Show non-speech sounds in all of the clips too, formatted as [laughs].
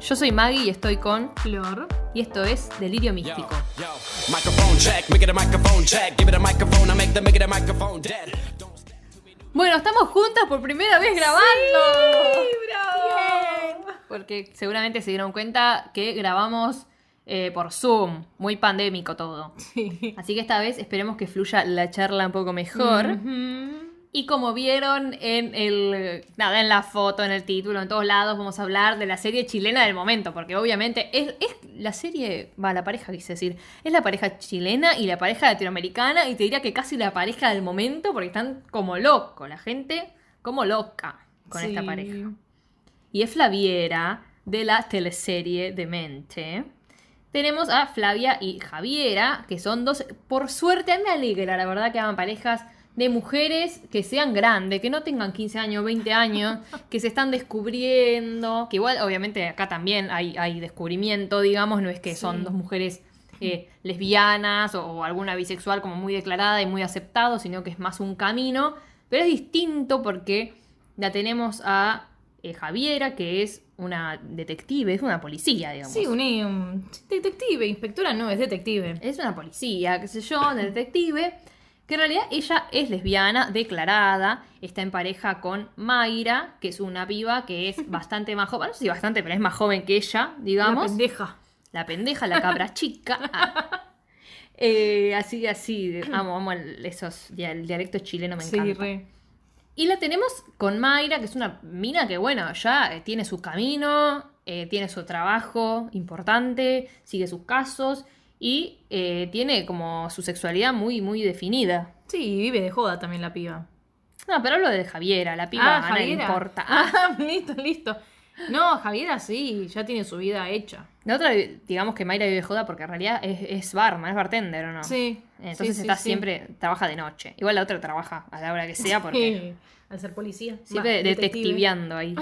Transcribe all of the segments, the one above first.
Yo soy Maggie y estoy con Flor. y esto es Delirio Místico. Bueno, estamos juntas por primera vez grabando. bravo. Porque seguramente se dieron cuenta que grabamos eh, por Zoom, muy pandémico todo. Sí. Así que esta vez esperemos que fluya la charla un poco mejor. Ujú. Y como vieron en el nada, en la foto, en el título, en todos lados, vamos a hablar de la serie chilena del momento, porque obviamente es, es la serie, va, la pareja quise decir, es la pareja chilena y la pareja latinoamericana, y te diría que casi la pareja del momento, porque están como locos, la gente como loca con esta pareja. Y es Flaviera de la teleserie Demente. Tenemos a Flavia y Javiera, que son dos. Por suerte, a mí me alegra, la verdad, que hagan parejas de mujeres que sean grandes, que no tengan 15 años, 20 años, [laughs] que se están descubriendo. Que igual, obviamente, acá también hay, hay descubrimiento, digamos, no es que son dos mujeres eh, lesbianas o, o alguna bisexual como muy declarada y muy aceptado, sino que es más un camino. Pero es distinto porque la tenemos a eh, Javiera, que es una detective, es una policía, digamos. Sí, un, um, detective, inspectora no, es detective. Es una policía, qué sé yo, una detective, que en realidad ella es lesbiana, declarada, está en pareja con Mayra, que es una piba que es [laughs] bastante más joven, no sé si bastante, pero es más joven que ella, La digamos. pendeja. La pendeja, la cabra [laughs] chica. Ah. Eh, así, así, amo, amo el, esos, el dialecto chileno, me Sí, encanta. re. Y la tenemos con Mayra, que es una mina que, bueno, ya eh, tiene su camino, eh, tiene su trabajo importante, sigue sus casos y eh, tiene como su sexualidad muy, muy definida. Sí, vive de joda también la piba. No, pero hablo de Javiera, la piba a nadie le importa. Ah, [laughs] Ah, listo, listo. No, Javiera sí, ya tiene su vida hecha. la otra, digamos que Mayra vive de joda porque en realidad es, es barman, es bartender, ¿o no? Sí. Entonces sí, está sí. siempre, trabaja de noche. Igual la otra trabaja a la hora que sea porque Sí, [laughs] Al ser policía. Siempre Va, detective. detectiveando ahí.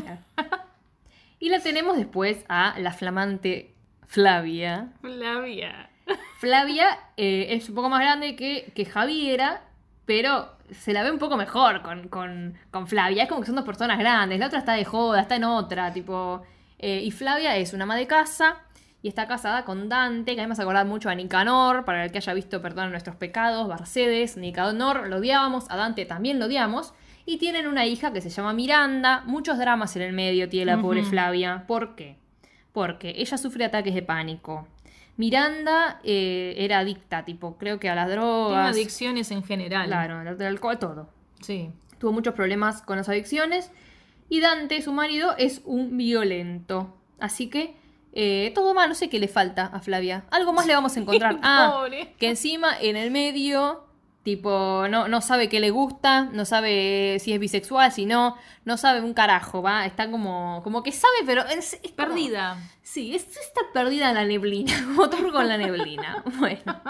[laughs] y la tenemos después a la flamante Flavia. Flavia. Flavia eh, es un poco más grande que, que Javiera, pero se la ve un poco mejor con, con- con Flavia. Es como que son dos personas grandes. La otra está de joda, está en otra, tipo. eh, y Flavia es una ama de casa y está casada con Dante, que a mí me hace acordar mucho a Nicanor, para el que haya visto Perdón nuestros pecados, Barcedes, Nicanor lo odiábamos, a Dante también lo odiamos. Y tienen una hija que se llama Miranda. Muchos dramas en el medio tiene la pobre. Flavia. ¿Por qué? Porque ella sufre ataques de pánico. Miranda eh, era adicta, tipo, creo que a las Tiene drogas. adicciones en general. Claro, al alcohol, todo. Sí. Tuvo muchos problemas con las adicciones. Y Dante, su marido, es un violento. Así que eh, todo mal, no sé qué le falta a Flavia. Algo más le vamos a encontrar. [laughs] Ah, que encima en el medio, tipo, no, no sabe qué le gusta, no sabe si es bisexual, si no, no sabe un carajo, ¿va? Está como, como que sabe, pero es, es como- Perdida. Sí, es, está perdida en la neblina, [laughs] como Thor con la neblina. [laughs] Bueno.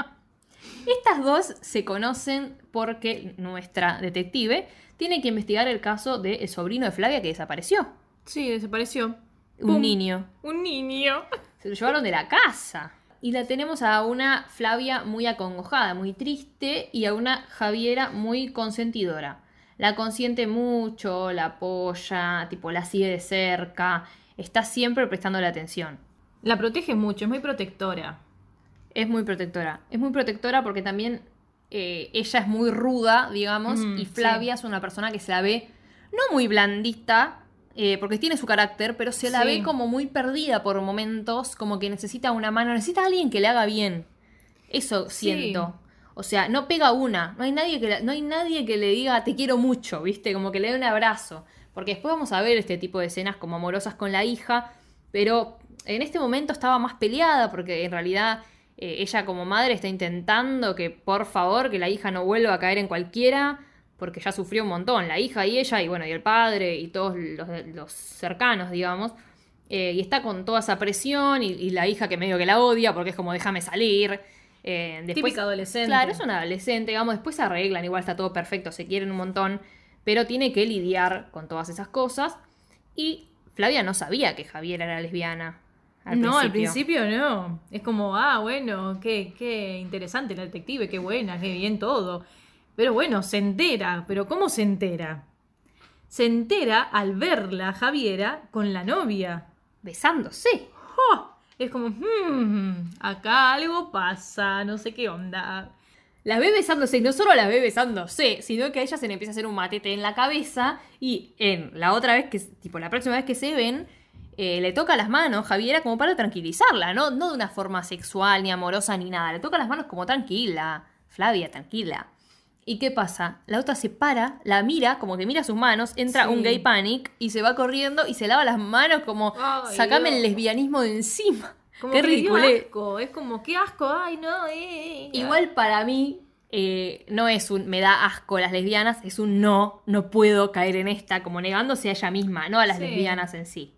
Estas dos se conocen porque nuestra detective tiene que investigar el caso del sobrino de Flavia que desapareció. Sí, desapareció. Un Pum. niño. Un niño. Se lo llevaron de la casa. Y la tenemos a una Flavia muy acongojada, muy triste, y a una Javiera muy consentidora. La consiente mucho, la apoya, tipo la sigue de cerca, está siempre prestándole atención. La protege mucho, es muy protectora. Es muy protectora. Es muy protectora porque también eh, ella es muy ruda, digamos, Mm, y Flavia es una persona que se la ve no muy blandita, eh, porque tiene su carácter, pero se la Sí. ve como muy perdida por momentos, como que necesita una mano, necesita a alguien que le haga bien. Eso Sí. siento. O sea, no pega una. No hay nadie que la- no hay nadie que le diga te quiero mucho, ¿viste? Como que le dé un abrazo. Porque después vamos a ver este tipo de escenas como amorosas con la hija, pero en este momento estaba más peleada porque en realidad eh, ella como madre está intentando que por favor que la hija no vuelva a caer en cualquiera porque ya sufrió un montón, la hija y ella y bueno, y el padre y todos los, los cercanos, digamos. Eh, y está con toda esa presión y, y la hija que medio que la odia porque es como déjame salir. Eh, después, Típica adolescente. Claro, es una adolescente, digamos, después se arreglan, igual está todo perfecto, se quieren un montón, pero tiene que lidiar con todas esas cosas. Y Flavia no sabía que Javier era lesbiana. Al no, al principio no. Es como, ah, bueno, qué, qué interesante la detective, qué buena, qué bien todo. Pero bueno, se entera. ¿Pero cómo se entera? Se entera al verla, Javiera, con la novia. Besándose. ¡oh! es como, hmm, acá algo pasa, no sé qué onda. Las ve besándose y no solo las ve besándose, sino que a ella se le empieza a hacer un matete en la cabeza y en la otra vez que, tipo, la próxima vez que se ven, eh, le toca las manos Javiera como para tranquilizarla, ¿no? No de una forma sexual, ni amorosa, ni nada. Le toca las manos como tranquila. Flavia, tranquila. ¿Y qué pasa? La otra se para, la mira, como que mira sus manos, entra Sí. un gay panic y se va corriendo y se lava las manos como, Ay, sacame el lesbianismo de encima. [laughs] Como Qué ridículo. asco, es como, qué asco, ay no, eh. Igual para mí eh, no es un me da asco las lesbianas, es un no, no puedo caer en esta, como negándose a ella misma, no a las Sí. lesbianas en sí.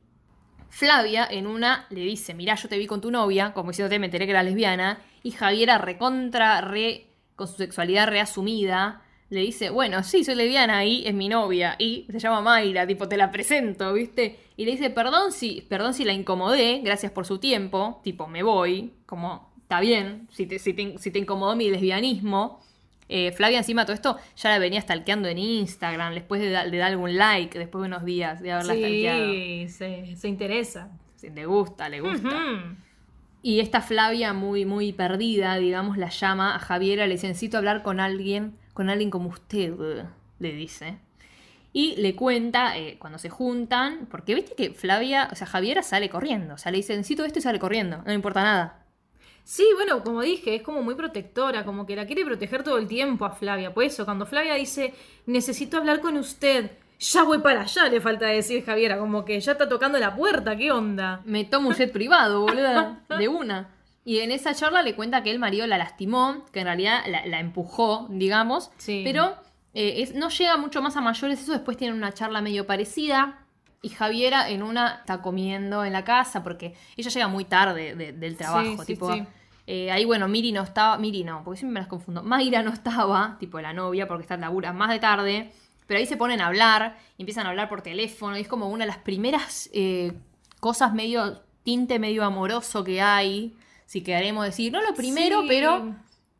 Flavia en una le dice, mirá, yo te vi con tu novia, como diciéndote, me enteré que era lesbiana, y Javiera recontra, re, con su sexualidad reasumida, le dice, bueno, sí, soy lesbiana y es mi novia, y se llama Mayra, tipo, te la presento, ¿viste? Y le dice, perdón si, perdón si la incomodé, gracias por su tiempo, tipo, me voy, como, está bien, si te, si te, si te incomodó mi lesbianismo. Eh, Flavia encima todo esto ya la venía stalkeando en Instagram, después de, da- de dar algún like, después de unos días de haberla stalkeado. Sí, se, se interesa. Sí, Le gusta, le gusta. Y esta Flavia muy, muy perdida, digamos, la llama a Javiera, le dice, necesito hablar con alguien, con alguien como usted, le dice. Y le cuenta, eh, cuando se juntan, porque viste que Flavia, o sea, Javiera sale corriendo, o sea, le dice, necesito esto y sale corriendo, no importa nada. Sí, bueno, como dije, es como muy protectora, como que la quiere proteger todo el tiempo a Flavia. Por eso, cuando Flavia dice, necesito hablar con usted, ya voy para allá, le falta decir Javiera, como que ya está tocando la puerta, ¿qué onda? Me tomo un jet privado, boluda, de una. Y en esa charla le cuenta que el marido la lastimó, que en realidad la, la empujó, digamos. Sí. Pero eh, es- no llega mucho más a mayores. Eso después tienen una charla medio parecida. Y Javiera en una está comiendo en la casa porque ella llega muy tarde de- del trabajo. sí, tipo, sí. eh, ahí, bueno, Miri no estaba. Miri no, porque siempre me las confundo. Mayra no estaba, tipo la novia, porque está en labura más de tarde. Pero ahí se ponen a hablar y empiezan a hablar por teléfono. Y es como una de las primeras eh, cosas medio. tinte medio amoroso que hay. Si queremos decir. No lo primero, Sí. pero.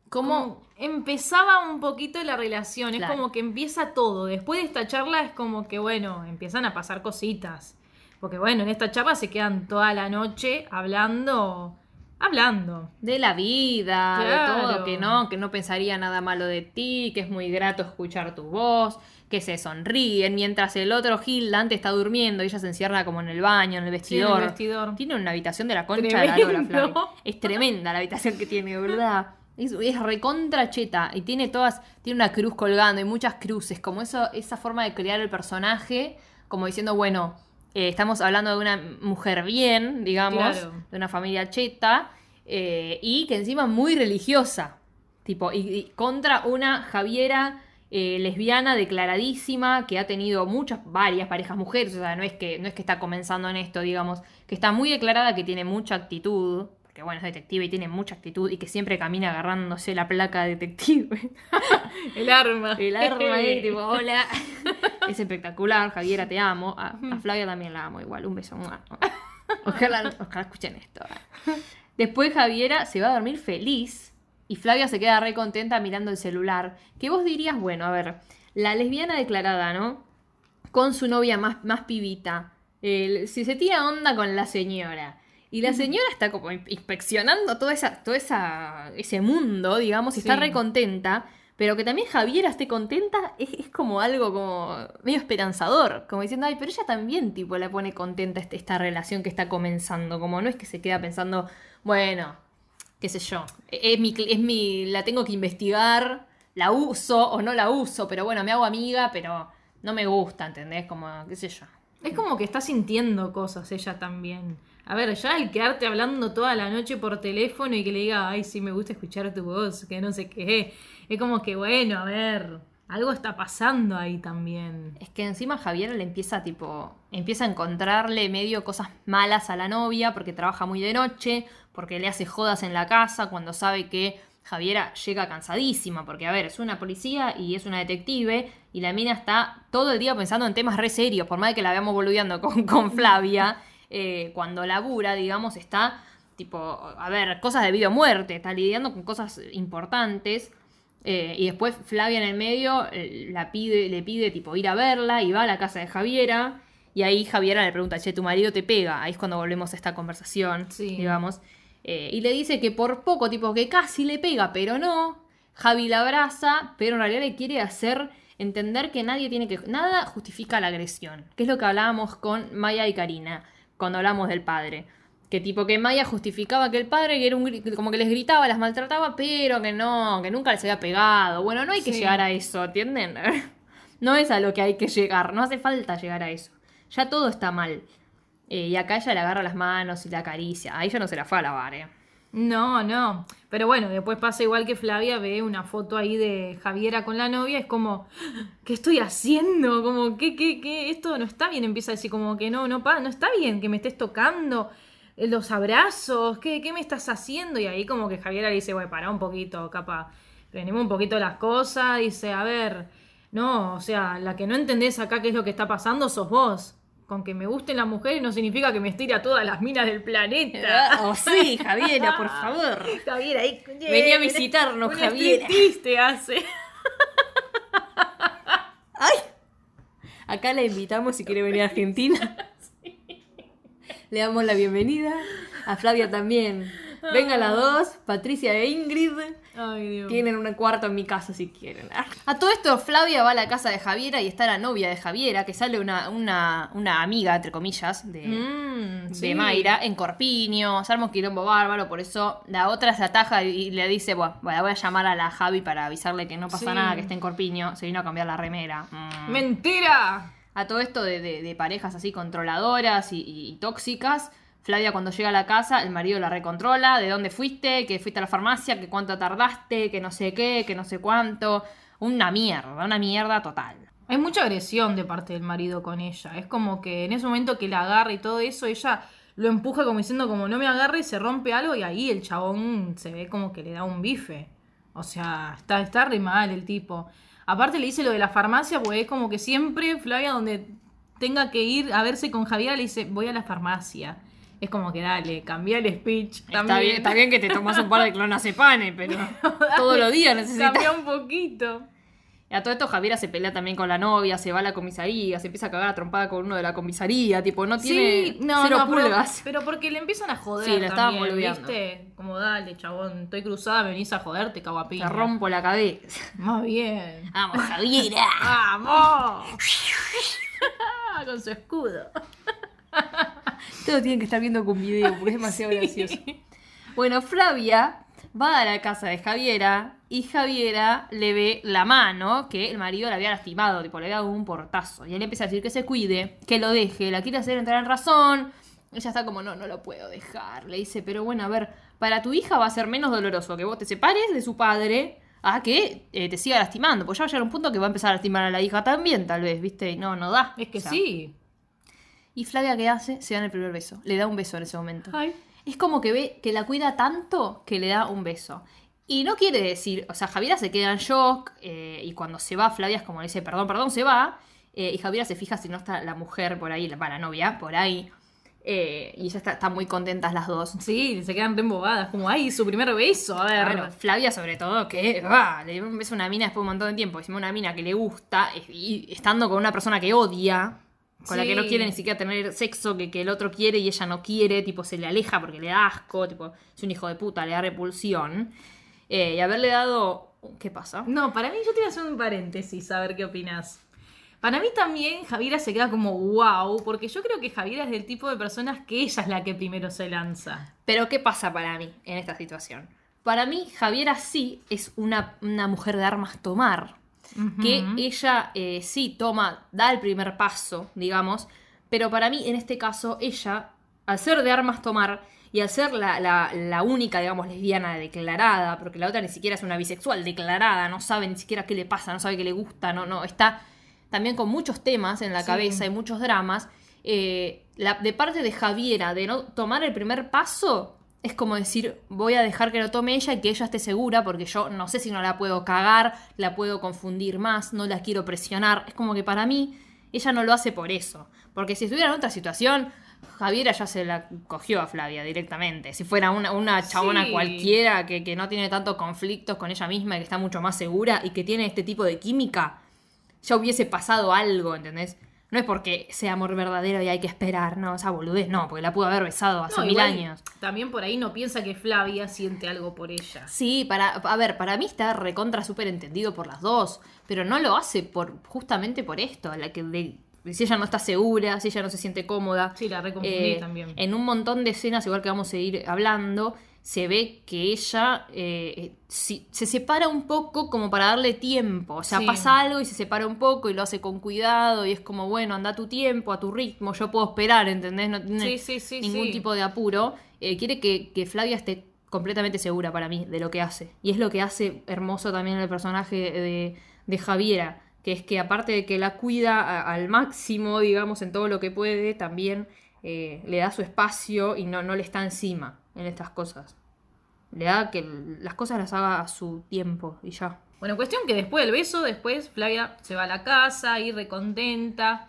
Como. Empezaba un poquito la relación, es como que empieza todo. Después de esta charla es como que, bueno, empiezan a pasar cositas. Porque, bueno, en esta charla se quedan toda la noche hablando, hablando. De la vida, de todo, que no, que no pensaría nada malo de ti, que es muy grato escuchar tu voz, que se sonríen, mientras el otro Gil Dante está durmiendo y ella se encierra como en el baño, en el Sí, en el vestidor. vestidor. Tiene una habitación de la concha de la lora, Tremendo. Flavia. Es tremenda la habitación que tiene, ¿verdad? Es, es recontra cheta y tiene todas, tiene una cruz colgando y muchas cruces, como eso, esa forma de crear el personaje, como diciendo, bueno, eh, estamos hablando de una mujer bien, digamos, Claro. de una familia cheta, eh, y que encima es muy religiosa, tipo, y, y contra una Javiera eh, lesbiana declaradísima, que ha tenido muchas, varias parejas mujeres, o sea, no es, que, no es que está comenzando en esto, digamos, que está muy declarada, que tiene mucha actitud, porque bueno, es detective y tiene mucha actitud, y que siempre camina agarrándose la placa de detective. [laughs] El arma. El arma ahí, [laughs] tipo, hola. Es espectacular, Javiera, te amo. A, a Flavia también la amo igual. Un beso. Ojalá, ojalá escuchen esto. Después Javiera se va a dormir feliz y Flavia se queda re contenta mirando el celular. Que vos dirías, bueno, a ver, la lesbiana declarada, ¿no? Con su novia más, más pibita. El- si se tira onda con la señora. Y la señora está como in- inspeccionando toda esa, todo esa, ese mundo, digamos, y está re contenta. Pero que también Javiera esté contenta es, es como algo como medio esperanzador. Como diciendo, ay, pero ella también tipo la pone contenta este- esta relación que está comenzando. Como no es que se queda pensando, bueno, qué sé yo, e, es mi, es mi, la tengo que investigar, la uso o no la uso, pero bueno, me hago amiga, pero no me gusta, ¿entendés? Como, qué sé yo. Es como que está sintiendo cosas ella también. A ver, ya el quedarte hablando toda la noche por teléfono y que le diga, ay, sí, me gusta escuchar tu voz, que no sé qué. Es como que, bueno, a ver, algo está pasando ahí también. Es que encima Javier le empieza tipo, empieza a encontrarle medio cosas malas a la novia porque trabaja muy de noche, porque le hace jodas en la casa cuando sabe que Javiera llega cansadísima, porque a ver, es una policía y es una detective y la mina está todo el día pensando en temas re serios, por más que la veamos boludeando con, con Flavia, [laughs] eh, cuando labura, digamos, está tipo, a ver, cosas de vida o muerte, está lidiando con cosas importantes. Eh, y después Flavia en el medio eh, la pide, le pide tipo ir a verla y va a la casa de Javiera. Y ahí Javiera le pregunta, che, tu marido te pega. Ahí es cuando volvemos a esta conversación, Sí. digamos. Eh, y le dice que por poco, tipo, que casi le pega, pero no. Javi la abraza, pero en realidad le quiere hacer entender que nadie tiene que. Nada justifica la agresión. Que es lo que hablábamos con Maya y Karina, cuando hablamos del padre. Que tipo que Maya justificaba que el padre que era un como que les gritaba, las maltrataba, pero que no, que nunca les había pegado. Bueno, no hay que Sí. llegar a eso, ¿entienden? [laughs] no es a lo que hay que llegar, no hace falta llegar a eso. Ya todo está mal. Eh, y acá ella le agarra las manos y la acaricia. A ella no se la fue a lavar, eh. No, no. Pero bueno, después pasa igual que Flavia ve una foto ahí de Javiera con la novia, es como, ¿qué estoy haciendo? Como, ¿qué, qué, qué? Esto no está bien. Empieza a decir como que no, no, pa, no está bien que me estés tocando eh, los abrazos, ¿qué, qué me estás haciendo? Y ahí como que Javiera le dice, bueno, para un poquito, capaz, frenemos un poquito las cosas, dice, a ver, no, o sea, la que no entendés acá qué es lo que está pasando sos vos. Con que me gusten las mujeres no significa que me estire a todas las minas del planeta. Oh, sí, [laughs] Javiera, por favor. Javiera, ahí. Vení a visitarnos, un Javiera. te hace. [laughs] ¡Ay! Acá la invitamos si quiere venir a Argentina. [laughs] Le damos la bienvenida. A Flavia también. Venga las dos, Patricia e Ingrid. Ay, Dios. Tienen un cuarto en mi casa si quieren. [laughs] A todo esto, Flavia va a la casa de Javiera y está la novia de Javiera, que sale una, una, una amiga, entre comillas, de, Mm, de sí. Mayra, en Corpiño. Se arma un quilombo bárbaro, por eso la otra se ataja y le dice, bueno, bueno, voy a llamar a la Javi para avisarle que no pasa Sí. nada, que está en Corpiño. Se vino a cambiar la remera. Mm. ¡Mentira! A todo esto de, de- de parejas así controladoras y, y- y tóxicas, Flavia cuando llega a la casa, el marido la recontrola, de dónde fuiste, que fuiste a la farmacia, que cuánto tardaste, que no sé qué, que no sé cuánto. Una mierda, una mierda total. Hay mucha agresión de parte del marido con ella. Es como que en ese momento que la agarra y todo eso, ella lo empuja como diciendo como no me agarre y se rompe algo y ahí el chabón se ve como que le da un bife. O sea, está, está re mal el tipo. Aparte le dice lo de la farmacia, porque es como que siempre Flavia donde tenga que ir a verse con Javier le dice voy a la farmacia. Es como que dale, cambia el speech. Está bien, está bien que te tomas un par de clonazepane, [laughs] pero todos los días necesitas. Cambia un poquito. Y a todo esto Javiera se pelea también con la novia, se va a la comisaría, se empieza a cagar a trompada con uno de la comisaría, tipo, no tiene Sí, no, cero no, pulgas. pero porque le empiezan a joder. Sí, la también. ¿viste? Como dale, chabón, estoy cruzada, me venís a joder, te cago a Te rompo la cabeza. Más bien. Vamos, Javiera. [laughs] ¡Vamos! [laughs] Con su escudo. Todos tienen que estar viendo con video porque es demasiado [laughs] gracioso. Bueno, Flavia va a la casa de Javiera y Javiera le ve la mano que el marido le había lastimado, tipo, le había dado un portazo. Y él empieza a decir que se cuide, que lo deje, la quiere hacer entrar en razón. Ella está como, no, no lo puedo dejar. Le dice, pero bueno, a ver, para tu hija va a ser menos doloroso que vos te separes de su padre a que eh, te siga lastimando. Pues ya va a llegar un punto que va a empezar a lastimar a la hija también, tal vez, ¿viste? Y no, no da. Es que O sea, sí. Y Flavia, ¿qué hace? Se da en el primer beso. Le da un beso en ese momento. Ay. Es como que ve que la cuida tanto que le da un beso. Y no quiere decir, o sea, Javiera se queda en shock eh, y cuando se va, Flavia es como le dice, perdón, perdón, se va. eh, y Javiera se fija si no está la mujer por ahí, la, novia por ahí. eh, y ella está, están muy contentas las dos. Sí, se quedan embobadas. Como, ay, su primer beso. A ver. Claro, Flavia sobre todo, que va, le dio un beso a una mina después de un montón de tiempo. Hicimos una mina que le gusta y estando con una persona que odia, con la que no Sí. quiere ni siquiera tener sexo, que, que el otro quiere y ella no quiere, tipo se le aleja porque le da asco, tipo es un hijo de puta, le da repulsión. Eh, y haberle dado... ¿Qué pasa? No, para mí yo te voy a hacer un paréntesis, a ver qué opinas. Para mí también Javiera se queda como wow, porque yo creo que Javiera es del tipo de personas que ella es la que primero se lanza. Pero ¿qué pasa para mí en esta situación? Para mí, Javiera sí es una, una mujer de armas tomar. Que ella eh, sí toma, da el primer paso, digamos. Pero para mí, en este caso, ella, al ser de armas tomar y al ser la, la- la única, digamos, lesbiana declarada, porque la otra ni siquiera es una bisexual declarada, no sabe ni siquiera qué le pasa, no sabe qué le gusta, no, no, está también con muchos temas en la Sí. cabeza y muchos dramas. eh, la, de parte de Javiera, de no tomar el primer paso, es como decir, voy a dejar que lo tome ella y que ella esté segura, porque yo no sé si no la puedo cagar, la puedo confundir más, no la quiero presionar. Es como que para mí, ella no lo hace por eso. Porque si estuviera en otra situación, Javiera ya se la cogió a Flavia directamente. Si fuera una, una chabona Sí. cualquiera que, que no tiene tantos conflictos con ella misma y que está mucho más segura y que tiene este tipo de química, ya hubiese pasado algo, ¿entendés? No es porque sea amor verdadero y hay que esperar, no, esa boludez, no, porque la pudo haber besado hace No, mil igual, años. También por ahí no piensa que Flavia siente algo por ella. Sí, para, a ver, para mí está recontra súper entendido por las dos, pero no lo hace por justamente por esto, la que de- si ella no está segura, si ella no se siente cómoda. Sí, la reconfundí Eh, también. En un montón de escenas, igual que vamos a ir hablando, se ve que ella eh, si- se separa un poco como para darle tiempo. O sea, Sí. pasa algo y se separa un poco y lo hace con cuidado y es como, bueno, anda a tu tiempo, a tu ritmo, yo puedo esperar, ¿entendés? No tiene Sí, sí, sí, ningún tipo de apuro. Eh, quiere que, que Flavia esté completamente segura para mí de lo que hace. Y es lo que hace hermoso también el personaje de, de Javiera, que es que aparte de que la cuida a- al máximo, digamos, en todo lo que puede, también eh, le da su espacio y no, no le está encima en estas cosas. Le da que las cosas las haga a su tiempo y ya. Bueno, cuestión que después del beso, después Flavia se va a la casa, y recontenta.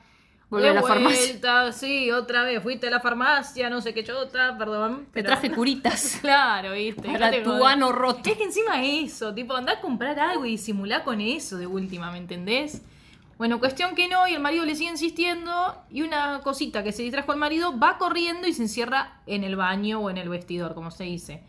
Vuelve De a la farmacia. vuelta, [laughs] Sí, otra vez. Fuiste a la farmacia, no sé qué chota, perdón. Te pero- traje curitas [laughs] Claro, viste. para tu ano roto. Es que encima eso, tipo, andá a comprar algo y disimular con eso de última, ¿me entendés? Bueno, cuestión que no, y el marido le sigue insistiendo, y una cosita que se distrajo el marido va corriendo y se encierra en el baño o en el vestidor, como se dice.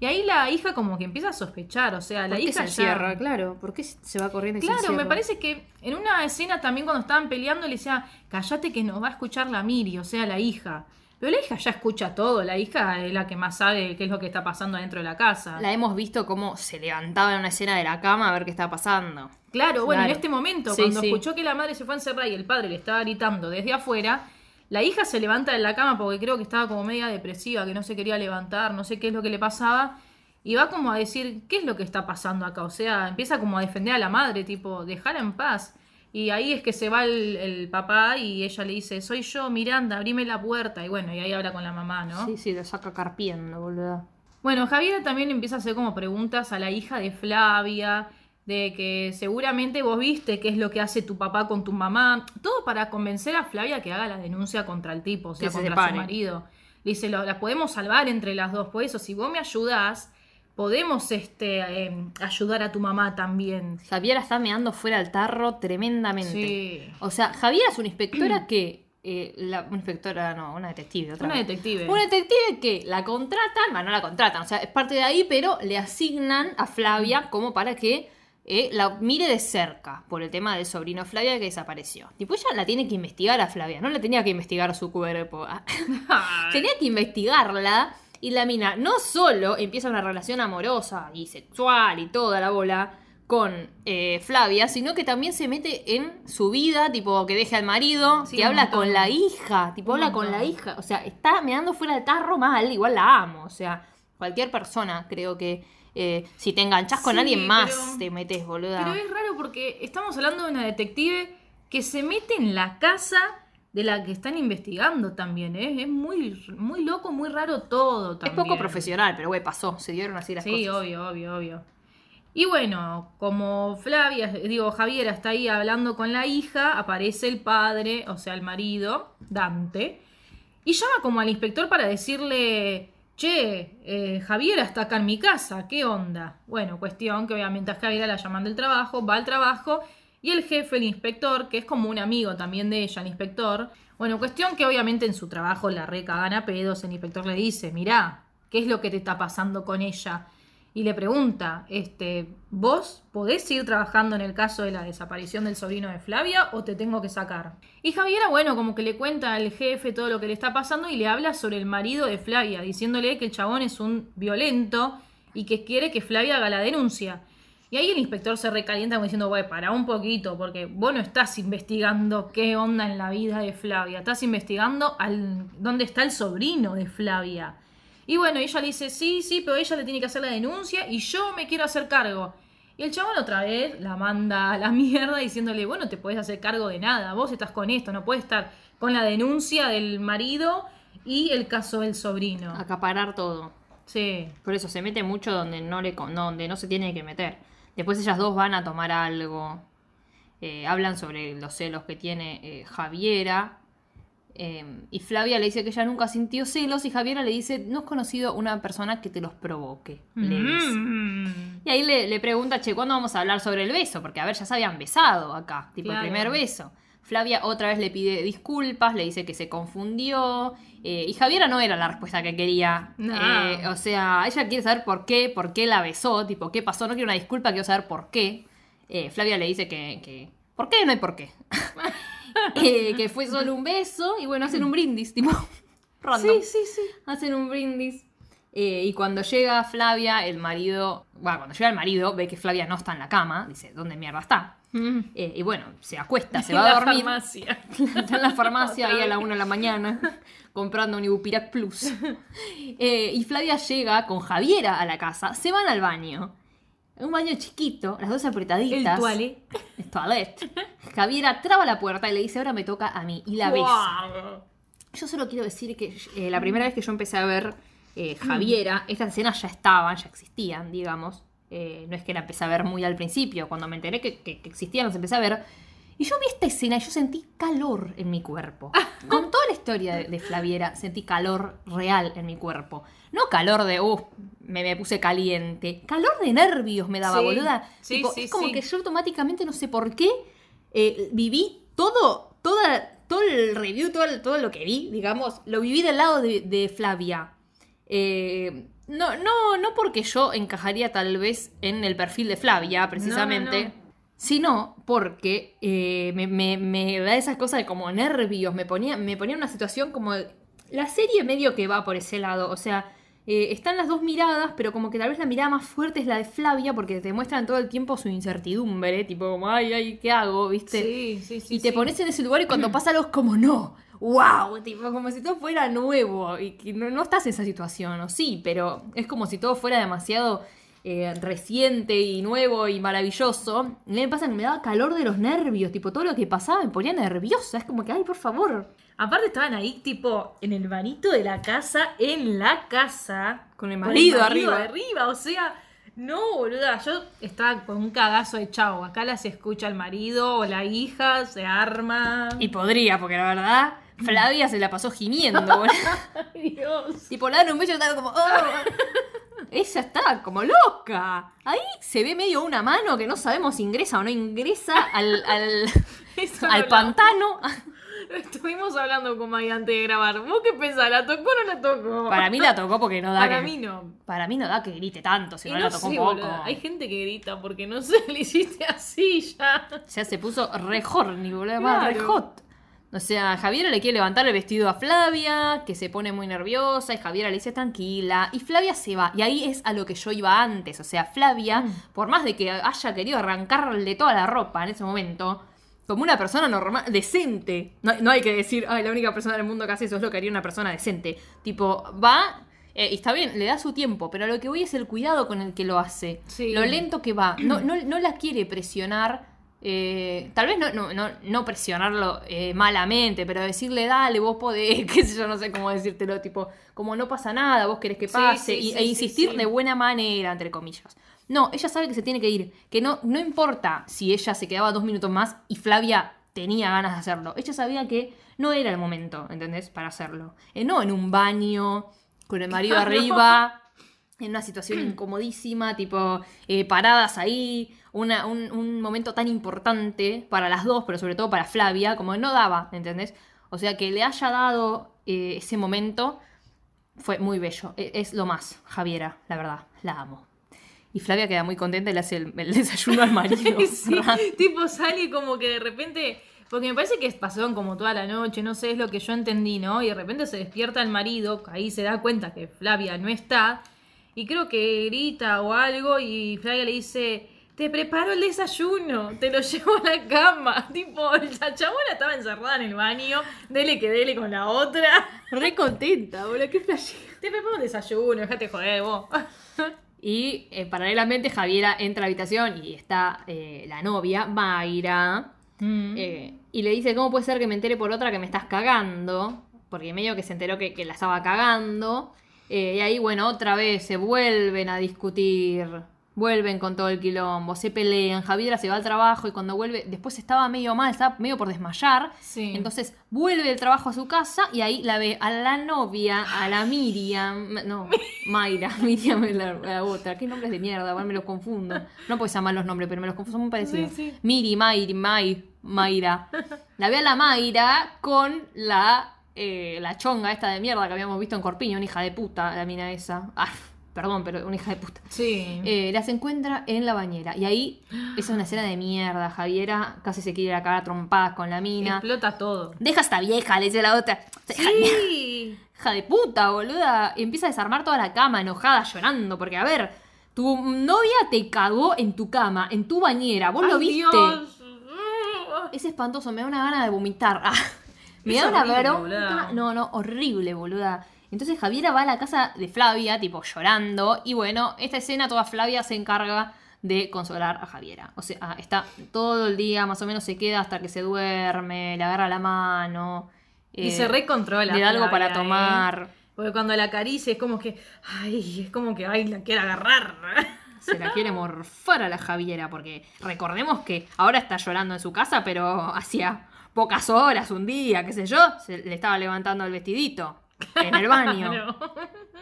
Y ahí la hija como que empieza a sospechar, o sea, la ¿Por qué hija se ya- encierra? Claro, ¿por qué se va corriendo y se Claro, me parece que en una escena también cuando estaban peleando le decía, callate que nos va a escuchar la Miri, o sea, la hija. Pero la hija ya escucha todo, la hija es la que más sabe qué es lo que está pasando dentro de la casa. La hemos visto cómo se levantaba en una escena de la cama a ver qué estaba pasando. Claro, bueno, Claro. en este momento, Sí, cuando sí. escuchó que la madre se fue a encerrar y el padre le estaba gritando desde afuera, la hija se levanta de la cama porque creo que estaba como media depresiva, que no se quería levantar, no sé qué es lo que le pasaba, y va como a decir, ¿qué es lo que está pasando acá? O sea, empieza como a defender a la madre, tipo, dejarla en paz. Y ahí es que se va el, el papá y ella le dice, soy yo, Miranda, abrime la puerta. Y bueno, y ahí habla con la mamá, ¿no? Sí, sí, lo saca carpiendo, boludo. Bueno, Javiera también empieza a hacer como preguntas a la hija de Flavia, de que seguramente vos viste qué es lo que hace tu papá con tu mamá, todo para convencer a Flavia que haga la denuncia contra el tipo, o sea, Que contra su marido. Le dice, lo, la podemos salvar entre las dos, por eso si vos me ayudás, podemos este, eh, ayudar a tu mamá también. Javiera está meando fuera del tarro tremendamente. Sí. O sea, Javiera es una inspectora que. eh, la, una inspectora, no, una detective. Otra Una vez. detective. Una detective que la contratan, bueno, no la contratan, o sea, es parte de ahí, pero le asignan a Flavia como para que eh, la mire de cerca por el tema del sobrino Flavia que desapareció. Tipo, ella la tiene que investigar a Flavia, no la tenía que investigar su cuerpo. [laughs] [laughs] tenía que investigarla y la mina no solo empieza una relación amorosa y sexual y toda la bola con eh, Flavia, sino que también se mete en su vida, tipo que deje al marido, Sí, que habla montón. con la hija, tipo Un habla con la hija, o sea, está mirando fuera de tarro mal, igual la amo, o sea, cualquier persona creo que eh, si te enganchás con Sí, alguien más pero- te metes, boluda. Pero es raro porque estamos hablando de una detective que se mete en la casa de la que están investigando también, ¿eh? Es muy, muy loco, muy raro todo es poco profesional, pero güey, pasó, se dieron así las Sí, cosas. obvio, obvio, obvio. Y bueno, como Flavia, digo, Javiera está ahí hablando con la hija, aparece el padre, o sea, el marido, Dante, y llama como al inspector para decirle, che, eh, Javiera está acá en mi casa, ¿qué onda? Bueno, cuestión que obviamente a Javiera la llaman del trabajo, va al trabajo, y el jefe, el inspector, que es como un amigo también de ella, el inspector, bueno, cuestión que obviamente en su trabajo la recagan a pedos, el inspector le dice, mirá, ¿qué es lo que te está pasando con ella? y le pregunta, este, ¿vos podés seguir trabajando en el caso de la desaparición del sobrino de Flavia o te tengo que sacar? Y Javiera, bueno, como que le cuenta al jefe todo lo que le está pasando y le habla sobre el marido de Flavia, diciéndole que el chabón es un violento y que quiere que Flavia haga la denuncia. Y ahí el inspector se recalienta como diciendo, güey, para un poquito, porque vos no estás investigando qué onda en la vida de Flavia, estás investigando al, dónde está el sobrino de Flavia. Y bueno, ella le dice, sí, sí, pero ella le tiene que hacer la denuncia y yo me quiero hacer cargo. Y el chabón otra vez la manda a la [laughs] mierda diciéndole, bueno, te puedes hacer cargo de nada, vos estás con esto, no puedes estar con la denuncia del marido y el caso del sobrino. Acaparar todo. Sí, Por eso se mete mucho donde no, le, donde no se tiene que meter. Después ellas dos van a tomar algo. eh, hablan sobre los celos que tiene eh, Javiera. eh, y Flavia le dice que ella nunca sintió celos. Y Javiera le dice: No has conocido una persona que te los provoque. Le dice. Mm. Y ahí le, le pregunta: Che, ¿cuándo vamos a hablar sobre el beso? Porque a ver, ya se habían besado acá. Tipo Claro. el primer beso. Flavia otra vez le pide disculpas, le dice que se confundió. eh, y Javiera no era la respuesta que quería. No. Eh, o sea, ella quiere saber por qué, por qué la besó, tipo, qué pasó. No quiero una disculpa, quiero saber por qué. Eh, Flavia le dice que, que- ¿Por qué? No hay por qué. [laughs] Que fue solo un beso y bueno, hacen un brindis, tipo, [laughs] random. Sí, sí, sí. Hacen un brindis. Eh, y cuando llega Flavia, el marido. Bueno, cuando llega el marido, ve que Flavia no está en la cama. Dice, ¿dónde mierda está? Mm. Eh, y bueno, se acuesta, se [laughs] En va a la dormir. farmacia. [laughs] Está en la farmacia ahí a la una de la mañana [laughs] comprando un Ibupirac Plus. Eh, y Flavia llega con Javiera a la casa. Se van al baño. Un baño chiquito, las dos El apretaditas. toilet. El toilet. Javiera traba la puerta y le dice, ahora me toca a mí. Y la besa. Guau. Yo solo quiero decir que eh, la primera vez que yo empecé a ver eh, Javiera, estas escenas ya estaban, ya existían, digamos. Eh, no es que la empecé a ver muy al principio. Cuando me enteré que, que- que existían, las empecé a ver. Y yo vi esta escena y yo sentí calor en mi cuerpo. [laughs] Con toda la historia de, de Flaviera, sentí calor real en mi cuerpo. No calor de, uff, me, me puse caliente. Calor de nervios me daba, Sí, boluda. sí, Tipo, sí, es como que yo automáticamente, no sé por qué, eh, viví todo, toda, todo el review, todo, el- todo lo que vi, digamos, lo viví del lado de, de Flavia. Eh, no, no, no porque yo encajaría tal vez en el perfil de Flavia, precisamente. no. Sino porque eh, me, me- me da esas cosas de como nervios, me ponía, me ponía en una situación como... La serie medio que va por ese lado, o sea, eh, están las dos miradas, pero como que tal vez la mirada más fuerte es la de Flavia porque te muestran todo el tiempo su incertidumbre, tipo como, ay, ay, ¿qué hago? ¿Viste? Sí, sí, sí. y te sí. pones en ese lugar y cuando [clears throat] pasa algo es como, no, wow, tipo, como si todo fuera nuevo y que no, no estás en esa situación, o sí, pero es como si todo fuera demasiado eh, reciente y nuevo y maravilloso. Mí me pasa que me daba calor de los nervios, tipo, todo lo que pasaba me ponía nerviosa, es como que, ay, por favor. Aparte estaban ahí, tipo, en el vanito de la casa, en la casa. Con el marido arriba. arriba. O sea, no, boluda. Yo estaba con un cagazo de chavo. Acá la se escucha el marido o la hija, se arma. Y podría, porque la verdad, Flavia se la pasó gimiendo, boludo. [laughs] Ay, Dios. Tipo, dan un beso estaba como. "Oh". Ella está como loca. Ahí se ve medio una mano que no sabemos si ingresa o no ingresa al, al, [laughs] al no pantano. lo- Estuvimos hablando con Maya antes de grabar. ¿Vos qué pensás? ¿La tocó o no la tocó? Para mí la tocó porque no da Para que. mí no. Para mí no da que grite tanto, si no, la tocó sé, poco. Hay gente que grita porque no sé, [laughs] le hiciste así ya. Ya se puso re horny, boludo. más Re Claro. hot. O sea, Javiera le quiere levantar el vestido a Flavia, que se pone muy nerviosa, y Javiera le dice tranquila, y Flavia se va. Y ahí es a lo que yo iba antes. O sea, Flavia, Mm. por más de que haya querido arrancarle toda la ropa en ese momento, como una persona normal, decente. No, no hay que decir, ay, la única persona del mundo que hace eso es lo que haría una persona decente. Tipo, va. eh, y está bien, le da su tiempo, pero a lo que voy es el cuidado con el que lo hace. Sí. Lo lento que va. No, no, no la quiere presionar. Eh, tal vez no, no, no, no presionarlo eh, malamente, pero decirle, dale, vos podés, [laughs] qué sé yo, no sé cómo decírtelo, tipo, como no pasa nada, vos querés que pase, sí, y- sí, e insistir de buena manera, entre comillas. No, ella sabe que se tiene que ir, que no, no importa si ella se quedaba dos minutos más y Flavia tenía ganas de hacerlo. Ella sabía que no era el momento, ¿entendés? Para hacerlo. Eh, no en un baño, con el marido arriba, en una situación incomodísima, tipo paradas ahí, una- un, un momento tan importante para las dos, pero sobre todo para Flavia, como no daba, ¿entendés? O sea, que le haya dado eh, ese momento fue muy bello. E- Es, lo más, Javiera, la verdad, la amo. Y Flavia queda muy contenta y le hace el, el desayuno al marido. [laughs] Sí, [laughs] tipo sale como que de repente. Porque me parece que pasaron como toda la noche, no sé, es lo que yo entendí, ¿no? Y de repente se despierta el marido, ahí se da cuenta que Flavia no está, y creo que grita o algo, y Flavia le dice, te preparo el desayuno, te lo [laughs] llevo a la cama. [laughs] Tipo, la chabona estaba encerrada en el baño, dele que dele con la otra. [laughs] Re contenta, boludo, qué flashero. Te preparo el desayuno, déjate joder vos. Y eh, paralelamente Javiera entra a la habitación y está eh, la novia, Mayra, Mm. eh, y le dice, ¿cómo puede ser que me entere por otra que me estás cagando? Porque medio que se enteró que, que la estaba cagando. Y ahí, bueno, otra vez se vuelven a discutir. Vuelven con todo el quilombo, se pelean, Javiera se va al trabajo y cuando vuelve, después estaba medio mal, estaba medio por desmayar. Sí. Entonces vuelve del trabajo a su casa y ahí la ve a la novia, a la Miriam, no, [laughs] Mayra, [laughs] Miriam es la, la otra. ¿Qué nombres de mierda? Bueno, me los confundo. No puedes llamar los nombres, pero me los confundo, son muy parecidos. Sí, sí. Miri, Mayri, May, Mayra. La ve a la Mayra con la, eh, la chonga esta de mierda que habíamos visto en Corpiño, una hija de puta, la mina esa. Ah, perdón, pero una hija de puta. Sí. Eh, las encuentra en la bañera. Y ahí esa es una escena de mierda. Javiera casi se quiere ir a cagar a trompadas con la mina. Explota todo. Deja a esta vieja, le dice la otra. Sí. Hija de puta, boluda. Y empieza a desarmar toda la cama, enojada, llorando. Porque, a ver, tu novia te cagó en tu cama, en tu bañera. ¿Vos lo Ay, viste? Dios. Es espantoso, me da una gana de vomitar. [laughs] Me Es da una horrible, bronca. boluda. No, no, horrible, boluda. Entonces Javiera va a la casa de Flavia, tipo llorando. Y bueno, esta escena toda Flavia se encarga de consolar a Javiera. O sea, ah, está todo el día, más o menos se queda hasta que se duerme, le agarra la mano. Y eh, se recontrola. Le da algo para ¿eh? tomar. Porque cuando la acaricia es como que. Ay, es como que. Ay, la quiere agarrar. Se la quiere morfar a la Javiera, porque recordemos que ahora está llorando en su casa, pero hacía pocas horas, un día, qué sé yo, se le estaba levantando el vestidito en el baño. Claro.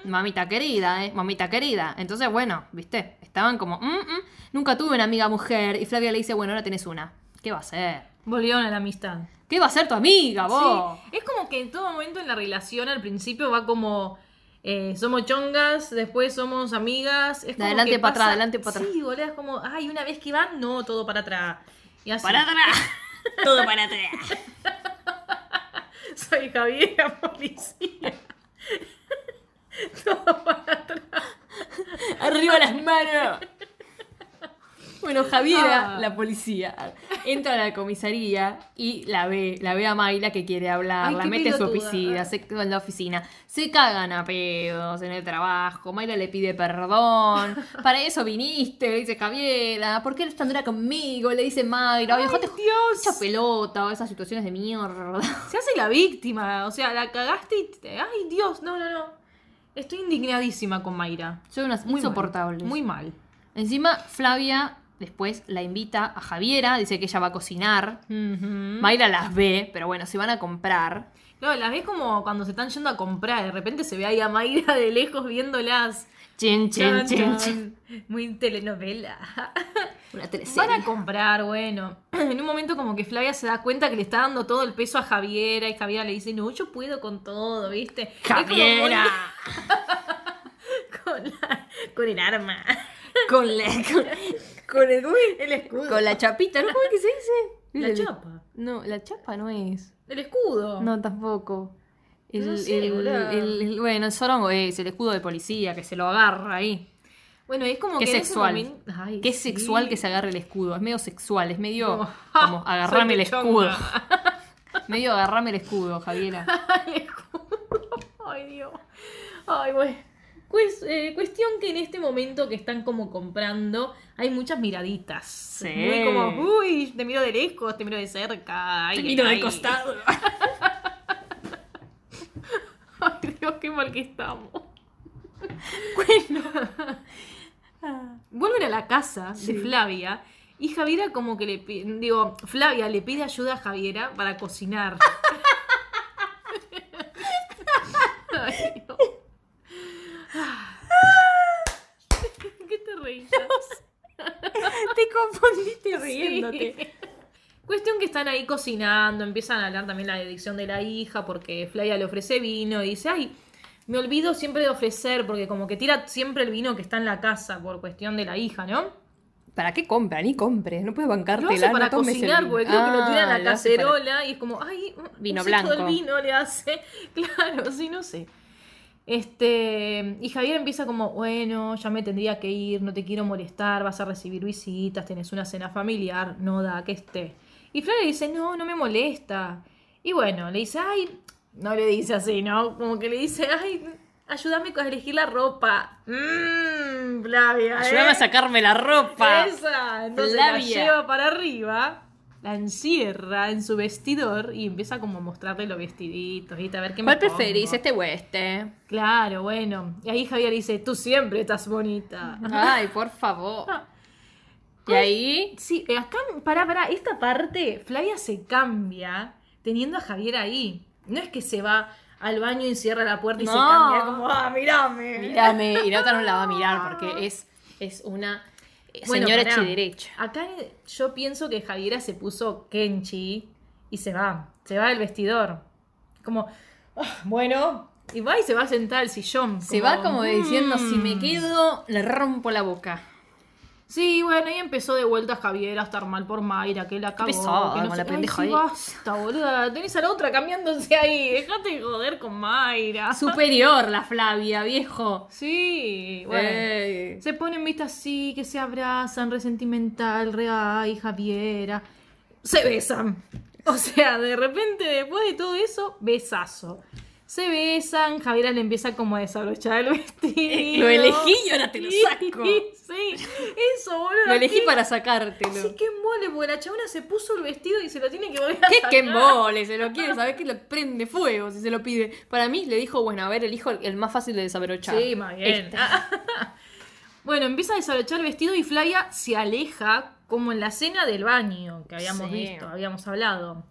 Mamita querida, ¿eh? Mamita querida. Entonces, bueno, viste, estaban como, "Mm, mm, nunca tuve una amiga mujer. Y Flavia le dice, bueno, ahora tenés una. ¿Qué va a hacer? Volvieron a la amistad. ¿Qué va a hacer tu amiga, vos? Sí, es como que en todo momento en la relación al principio va como eh, somos chongas, después somos amigas. Es como adelante para atrás, adelante para atrás. Sí, boludo, es como, ay, una vez que van, no, todo para atrás. Y así. Para atrás. [laughs] Todo para atrás. [laughs] [laughs] Soy Javiera, policía. [laughs] todo para atrás. Arriba las manos. Bueno, Javiera, Ah. la policía, entra a la comisaría y la ve, la ve a Mayla que quiere hablar, Ay, la mete en su oficina, se en la oficina, se cagan a pedos en el trabajo, Mayla le pide perdón, para eso viniste, le dice Javiera, ¿por qué eres tan dura conmigo? Le dice Mayra, oye, dejate Dios. pelota o esas situaciones de mierda. Se hace la víctima, o sea, la cagaste y... te- Ay, Dios, no, no, no. Estoy indignadísima con Mayra. Son unas muy mal, insoportables. Muy mal. Encima, Flavia después la invita a Javiera, dice que ella va a cocinar. Ujú. Mayra las ve, pero bueno, se van a comprar. Claro, las ves como cuando se están yendo a comprar. De repente se ve ahí a Mayra de lejos viéndolas. Chin, chin, chin. Muy telenovela. Una Van a comprar, bueno. [clears throat] En un momento como que Flavia se da cuenta que le está dando todo el peso a Javiera y Javiera le dice, no, yo puedo con todo, ¿viste? ¡Javiera! muy- [laughs] Con, la- con el arma. Con la, con, con el, El escudo. con la chapita, ¿no? ¿Cómo es que se dice? La El- chapa. No, la chapa no es. El escudo. No, tampoco. El, No sé, el- bueno, el sorongo es el escudo de policía que se lo agarra ahí. Bueno, es como Qué que sexual. momento- Ay, Qué sí. sexual que se agarre el escudo. Es medio sexual, es medio Como, [laughs] como, agarrame el escudo. [laughs] medio agarrame el escudo, Javiera. [laughs] El escudo. Ay, Dios. Ay, bueno. Pues, eh, cuestión que en este momento que están como comprando, hay muchas miraditas. Sí. Muy como, uy, te miro de lejos, te miro de cerca. Ay, Te miro de ay. costado. [laughs] Ay, Dios, qué mal que estamos. Bueno. Vuelven a la casa de Flavia y Javiera como que le pide, digo, Flavia le pide ayuda a Javiera para cocinar. [laughs] Ay, Dios. ¿Qué te confundiste [laughs] riéndote. Sí. Cuestión que están ahí cocinando, empiezan a hablar también la adicción de la hija, porque Flavia le ofrece vino y dice, ay, me olvido siempre de ofrecer, porque como que tira siempre el vino que está en la casa por cuestión de la hija, ¿no? ¿Para qué compra? Ni compres, no puedes bancarte hace para cocinar, porque creo que lo tira en la cacerola y es como, ay, Vino usé todo blanco. el vino le hace. [laughs] Claro, sí, no sé. Este, y Javier empieza como, bueno, ya me tendría que ir, no te quiero molestar, vas a recibir visitas, tenés una cena familiar, no da que esté. Y Flavia le dice, no, no me molesta. Y bueno, le dice, ay, no le dice así, ¿no? Como que le dice, ay, ayúdame a elegir la ropa. Mmm, Flavia, ¿eh? Ayúdame a sacarme la ropa. Esa. Entonces la lleva para arriba, la encierra en su vestidor y empieza como a mostrarle los vestiditos, ¿viste? A ver qué me ¿Cuál preferís, este o este? Claro, bueno. Y ahí Javier dice, tú siempre estás bonita. [laughs] Ay, por favor. Y ahí, Sí, eh, acá, pará, pará, esta parte, Flavia se cambia teniendo a Javier ahí. No es que se va al baño y cierra la puerta y se cambia como, ah, mirame. mírame, y la otra no la va a mirar [laughs] porque es, es una... Bueno, Señora pará. Chiderecha. Acá yo pienso que Javiera se puso Kenchi y se va. Se va del vestidor. Como, "Ah, bueno. Y va y se va a sentar al sillón. Se va como diciendo, si me "Mm". quedo, le rompo la boca. Sí, bueno, y empezó de vuelta Javier a estar mal por Mayra, que la cagó. pesada que no con sé- la pendeja Ay, ahí. basta, boluda. Tenés a la otra cambiándose ahí. Dejate de joder con Mayra. Superior la Flavia, viejo. Sí, bueno. Ey. Se ponen vistas así, que se abrazan, re sentimental, re ay, Javiera. Se besan. O sea, de repente, después de todo eso, besazo. Se besan, Javiera le empieza como a desabrochar el vestido. Lo elegí y ahora te lo saco. Sí, [laughs] [laughs] eso, boludo. Lo elegí qué- para sacártelo. Sí, qué mole, porque la chabona se puso el vestido y se lo tiene que volver a ¿Qué sacar. que mole? Se lo quiere saber que le prende fuego si se lo pide. Para mí le dijo, bueno, a ver, elijo el, el más fácil de desabrochar. Sí, más bien. Este. [laughs] bueno, empieza a desabrochar el vestido y Flavia se aleja como en la escena del baño que habíamos Sí. visto, habíamos hablado.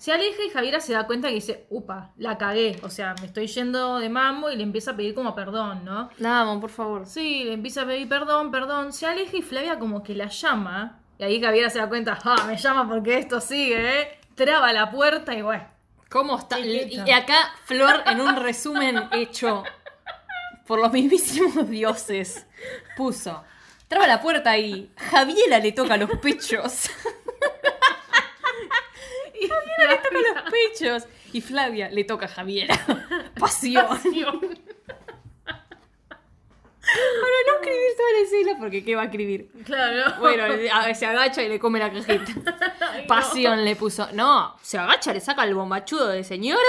Se aleja y Javiera se da cuenta que dice, upa, la cagué. O sea, me estoy yendo de mambo y le empieza a pedir como perdón, ¿no? Vamos, por favor. Sí, le empieza a pedir perdón, perdón. Se aleja y Flavia como que la llama. Y ahí Javiera se da cuenta, ah, me llama porque esto sigue, ¿eh? Traba la puerta y bueno. ¿Cómo está? Chiquita. Y acá Flor en un resumen hecho por los mismísimos [laughs] dioses puso. Traba la puerta y Javiera le toca los pechos. [laughs] Y Javiera le toca los pechos. Y Flavia le toca a Javiera. [laughs] Pasión. Para no escribir toda la escena, porque ¿qué va a escribir? Claro. Bueno, ver, se agacha y le come la cajita. [laughs] Ay, no. Pasión le puso. No, se agacha, le saca el bombachudo de señora.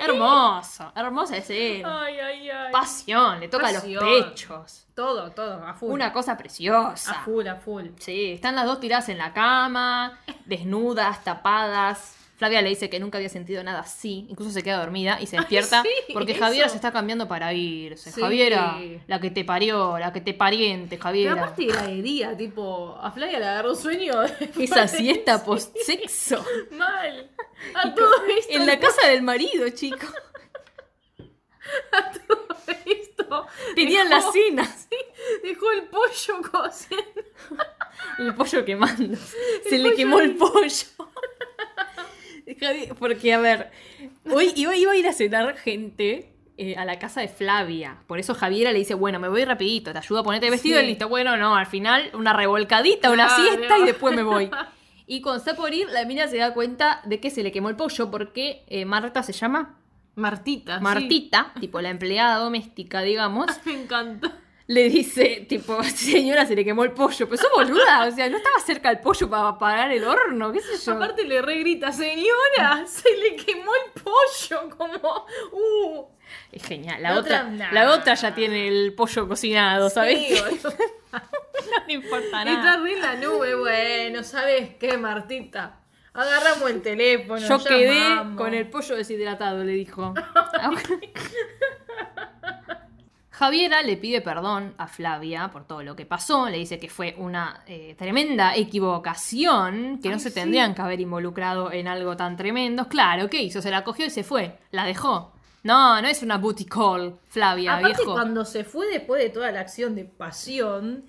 Hermoso, hermosa escena. Ay, ay, ay. Pasión, le toca Pasión. los pechos. Todo, todo, a full. Una cosa A preciosa. full, a full. Sí, están las dos tiradas en la cama, desnudas, tapadas. Flavia le dice que nunca había sentido nada así, incluso se queda dormida y se [laughs] despierta sí, porque eso. Javiera se está cambiando para irse. Sí. Javiera, la que te parió, la que te pariente, Pero Javiera. aparte era de día, tipo, a Flavia le agarró sueño. [laughs] Esa siesta [laughs] post sexo. Mal. A todo esto. En la casa del marido, chico. A todo esto. Tenían la dejó- cena. Sí, dejó el pollo cociendo. El pollo quemando. Se le quemó el pollo. Porque, a ver, hoy iba, iba a ir a cenar gente eh, a la casa de Flavia. Por eso Javiera le dice, bueno, me voy rapidito, te ayudo a ponerte vestido Sí. y listo. Bueno, no, al final una revolcadita, una siesta y después me voy. [laughs] Y cuando está por ir, la mina se da cuenta de que se le quemó el pollo porque eh, Marta se llama Martita. sí. Martita, tipo la empleada doméstica, digamos. [laughs] Me encanta. Le dice, tipo, [laughs] señora, se le quemó el pollo. Pero sos boluda, o sea, no estaba cerca el pollo para apagar el horno, qué sé yo. Aparte le regrita, señora, se le quemó el pollo. Como, uh. Es genial. La, La otra, otra, nah. la otra ya tiene el pollo cocinado, ¿sabes? Sí, [laughs] no le importa Está nada. re en la nube, bueno, ¿sabes qué, Martita? Agarramos el teléfono. Yo quedé con el pollo deshidratado, le dijo. [laughs] Javiera le pide perdón a Flavia por todo lo que pasó, le dice que fue una eh, tremenda equivocación, que no se sí. tendrían que haber involucrado en algo tan tremendo. Claro, ¿qué hizo? Se la cogió y se fue, la dejó. No, no es una booty call, Flavia, Aparte, viejo. cuando se fue después de toda la acción de pasión,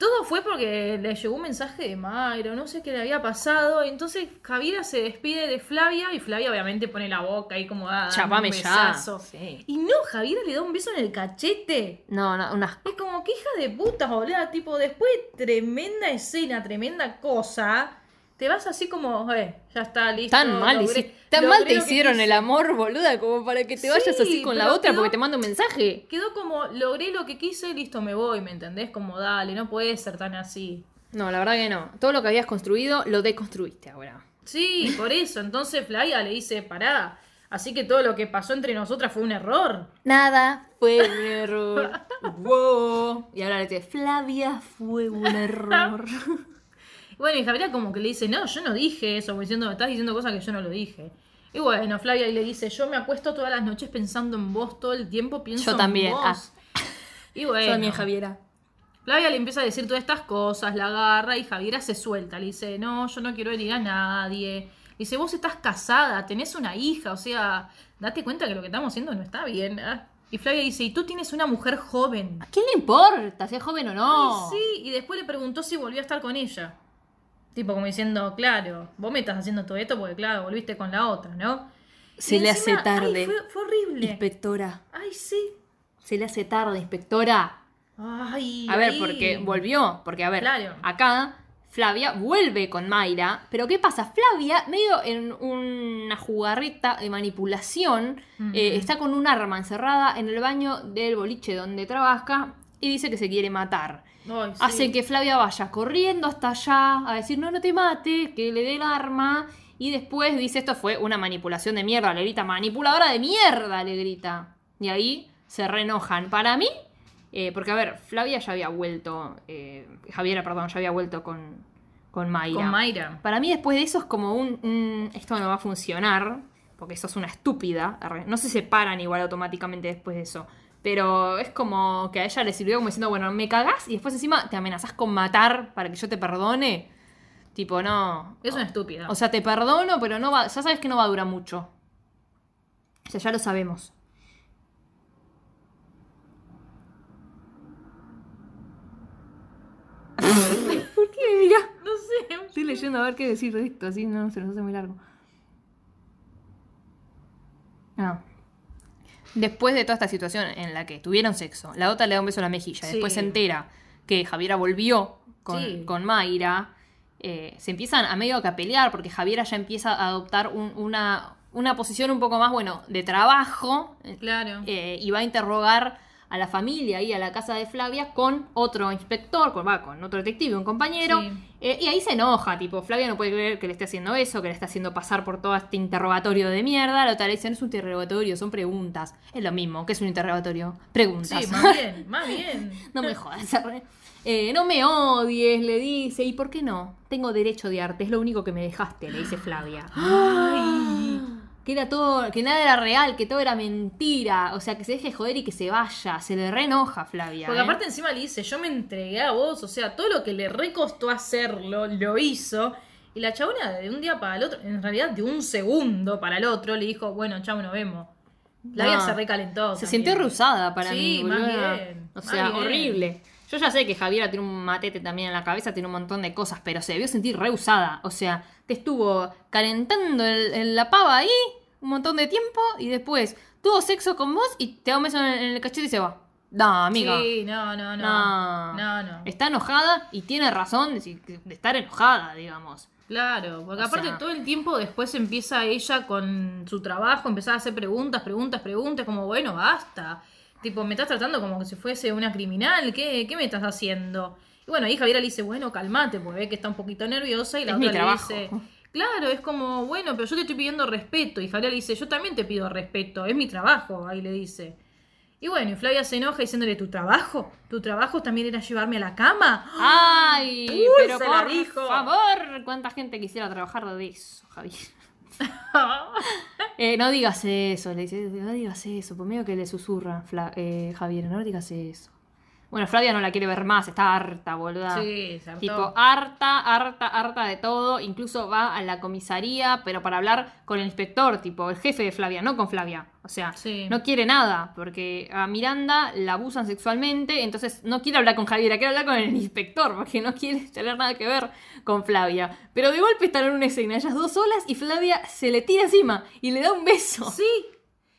todo fue porque le llegó un mensaje de Mayro, no sé qué le había pasado. Entonces Javiera se despide de Flavia y Flavia obviamente pone la boca ahí como da. Chapame ya. besazo. Sí. Y no, Javiera le da un beso en el cachete. No, no, unas Es como que hija de puta, boludo. Tipo, después de tremenda escena, tremenda cosa, te vas así como, eh, ya está listo. Tan mal, logré- hici- tan logré mal te hicieron el amor, boluda, como para que te vayas Sí, así con la otra quedó- porque te manda un mensaje. Quedó como, logré lo que quise, listo, me voy, ¿me entendés? Como, dale, no puede ser tan así. No, la verdad que no. Todo lo que habías construido lo deconstruiste ahora. Sí, por eso. Entonces Flavia le dice, pará. Así que todo lo que pasó entre nosotras fue un error. Nada fue un error. [laughs] wow. Y ahora le dice, Flavia fue un error. [laughs] Bueno, y Javiera como que le dice, no, yo no dije eso, como diciendo, me estás diciendo cosas que yo no lo dije. Y bueno, Flavia le dice, yo me acuesto todas las noches pensando en vos todo el tiempo, pienso Yo en también, vos. Y bueno, Yo también, Javiera. Flavia le empieza a decir todas estas cosas, la agarra y Javiera se suelta. Le dice, no, yo no quiero herir a nadie. Le dice, vos estás casada, tenés una hija, o sea, date cuenta que lo que estamos haciendo no está bien. ¿eh? Y Flavia dice, y tú tienes una mujer joven. ¿A quién le importa si es joven o no? Ay, sí, y después le preguntó si volvió a estar con ella. Tipo como diciendo, claro, vos me estás haciendo todo esto porque claro, volviste con la otra, ¿no? Se Y le encima, hace tarde. ay, fue, fue horrible. Inspectora. Ay, sí. Se le hace tarde, inspectora. Ay, A ver, ahí. porque volvió. Porque, a ver, Claro. acá Flavia vuelve con Mayra. Pero ¿qué pasa? Flavia, medio en una jugarreta de manipulación, eh, está con un arma encerrada en el baño del boliche donde trabaja y dice que se quiere matar. Ay, sí. Hace que Flavia vaya corriendo hasta allá a decir no, no te mate, que le dé el arma. Y después dice esto fue una manipulación de mierda, le grita, manipuladora de mierda, le grita. Y ahí se reenojan. Para mí, eh, porque a ver, Flavia ya había vuelto, eh, Javiera, perdón, ya había vuelto con, con Mayra. Con Mayra. Para mí después de eso es como un, un, esto no va a funcionar, porque sos una estúpida. No se separan igual automáticamente después de eso. Pero es como que a ella le sirvió como diciendo, bueno, me cagás y después encima te amenazás con matar para que yo te perdone. Tipo, no. Es una estúpida. O sea, te perdono, pero no va, ya sabes que no va a durar mucho. O sea, ya lo sabemos. [laughs] ¿Por qué? Mira. no sé. Estoy leyendo a ver qué decir de esto, así no se nos hace muy largo. Ah. Después de toda esta situación en la que tuvieron sexo, la otra le da un beso a la mejilla, Sí. después se entera que Javiera volvió con, Sí. con Mayra, eh, se empiezan a medio que a pelear porque Javiera ya empieza a adoptar un- una, una posición un poco más, bueno, de trabajo, Claro. eh, y va a interrogar a la familia y a la casa de Flavia con otro inspector, con, va, con otro detective, un compañero. Sí. Eh, y ahí se enoja, tipo, Flavia no puede creer que le esté haciendo eso, que le está haciendo pasar por todo este interrogatorio de mierda. La otra le dice, no es un interrogatorio, son preguntas. Es lo mismo, que es un interrogatorio? Preguntas. Sí, más [laughs] bien, más bien. [laughs] no me jodas. Eh, no me odies, le dice. ¿Y por qué no? Tengo derecho de arte, es lo único que me dejaste, le dice Flavia. [gasps] Ay. Que era todo, que nada era real, que todo era mentira. O sea, que se deje joder y que se vaya. Se le reenoja Flavia. Porque ¿eh? aparte encima le dice, yo me entregué a vos, o sea, todo lo que le recostó hacerlo, lo hizo. Y la chabona de un día para el otro, en realidad de un segundo para el otro, le dijo, bueno, chao, nos vemos. La vida No. se recalentó. Se también. sintió rusada para Sí, mí. más boluda. bien, O más sea, bien. horrible. Yo ya sé que Javiera tiene un matete también en la cabeza, tiene un montón de cosas, pero se debió sentir reusada. O sea, te estuvo calentando el- el- la pava ahí un montón de tiempo y después tuvo sexo con vos y te da un beso en el, en el cachete y se va. No, amiga. Sí, no, no, no. No. No, no. Está enojada y tiene razón de, estar enojada, digamos. Claro, porque O aparte sea- todo el tiempo después empieza ella con su trabajo, empezaba a hacer preguntas, preguntas, preguntas, como, bueno, basta. Tipo, me estás tratando como que si fuese una criminal, ¿qué, qué me estás haciendo? Y bueno, ahí Javiera le dice, bueno, calmate, porque ve que está un poquito nerviosa y la Es otra mi trabajo. le dice, claro, es como, bueno, pero yo te estoy pidiendo respeto. Y Javiera le dice, yo también te pido respeto, es mi trabajo, ahí le dice. Y bueno, y Flavia se enoja diciéndole, ¿tu trabajo? ¿Tu trabajo también era llevarme a la cama? Ay, Uy, pero por dijo. favor, cuánta gente quisiera trabajar de eso, Javier. [laughs] Eh, no digas eso, le dice, no digas eso, por medio que le susurra eh, Javier, no digas eso. Bueno, Flavia no la quiere ver más, está harta, boluda. Sí, se hartó. Tipo, harta, harta, harta de todo. Incluso va a la comisaría, pero para hablar con el inspector, tipo, el jefe de Flavia, no con Flavia. O sea, Sí. no quiere nada, porque a Miranda la abusan sexualmente, entonces no quiere hablar con Javiera, quiere hablar con el inspector, porque no quiere tener nada que ver con Flavia. Pero de golpe están en una escena, ellas dos solas, y Flavia se le tira encima y le da un beso. Sí,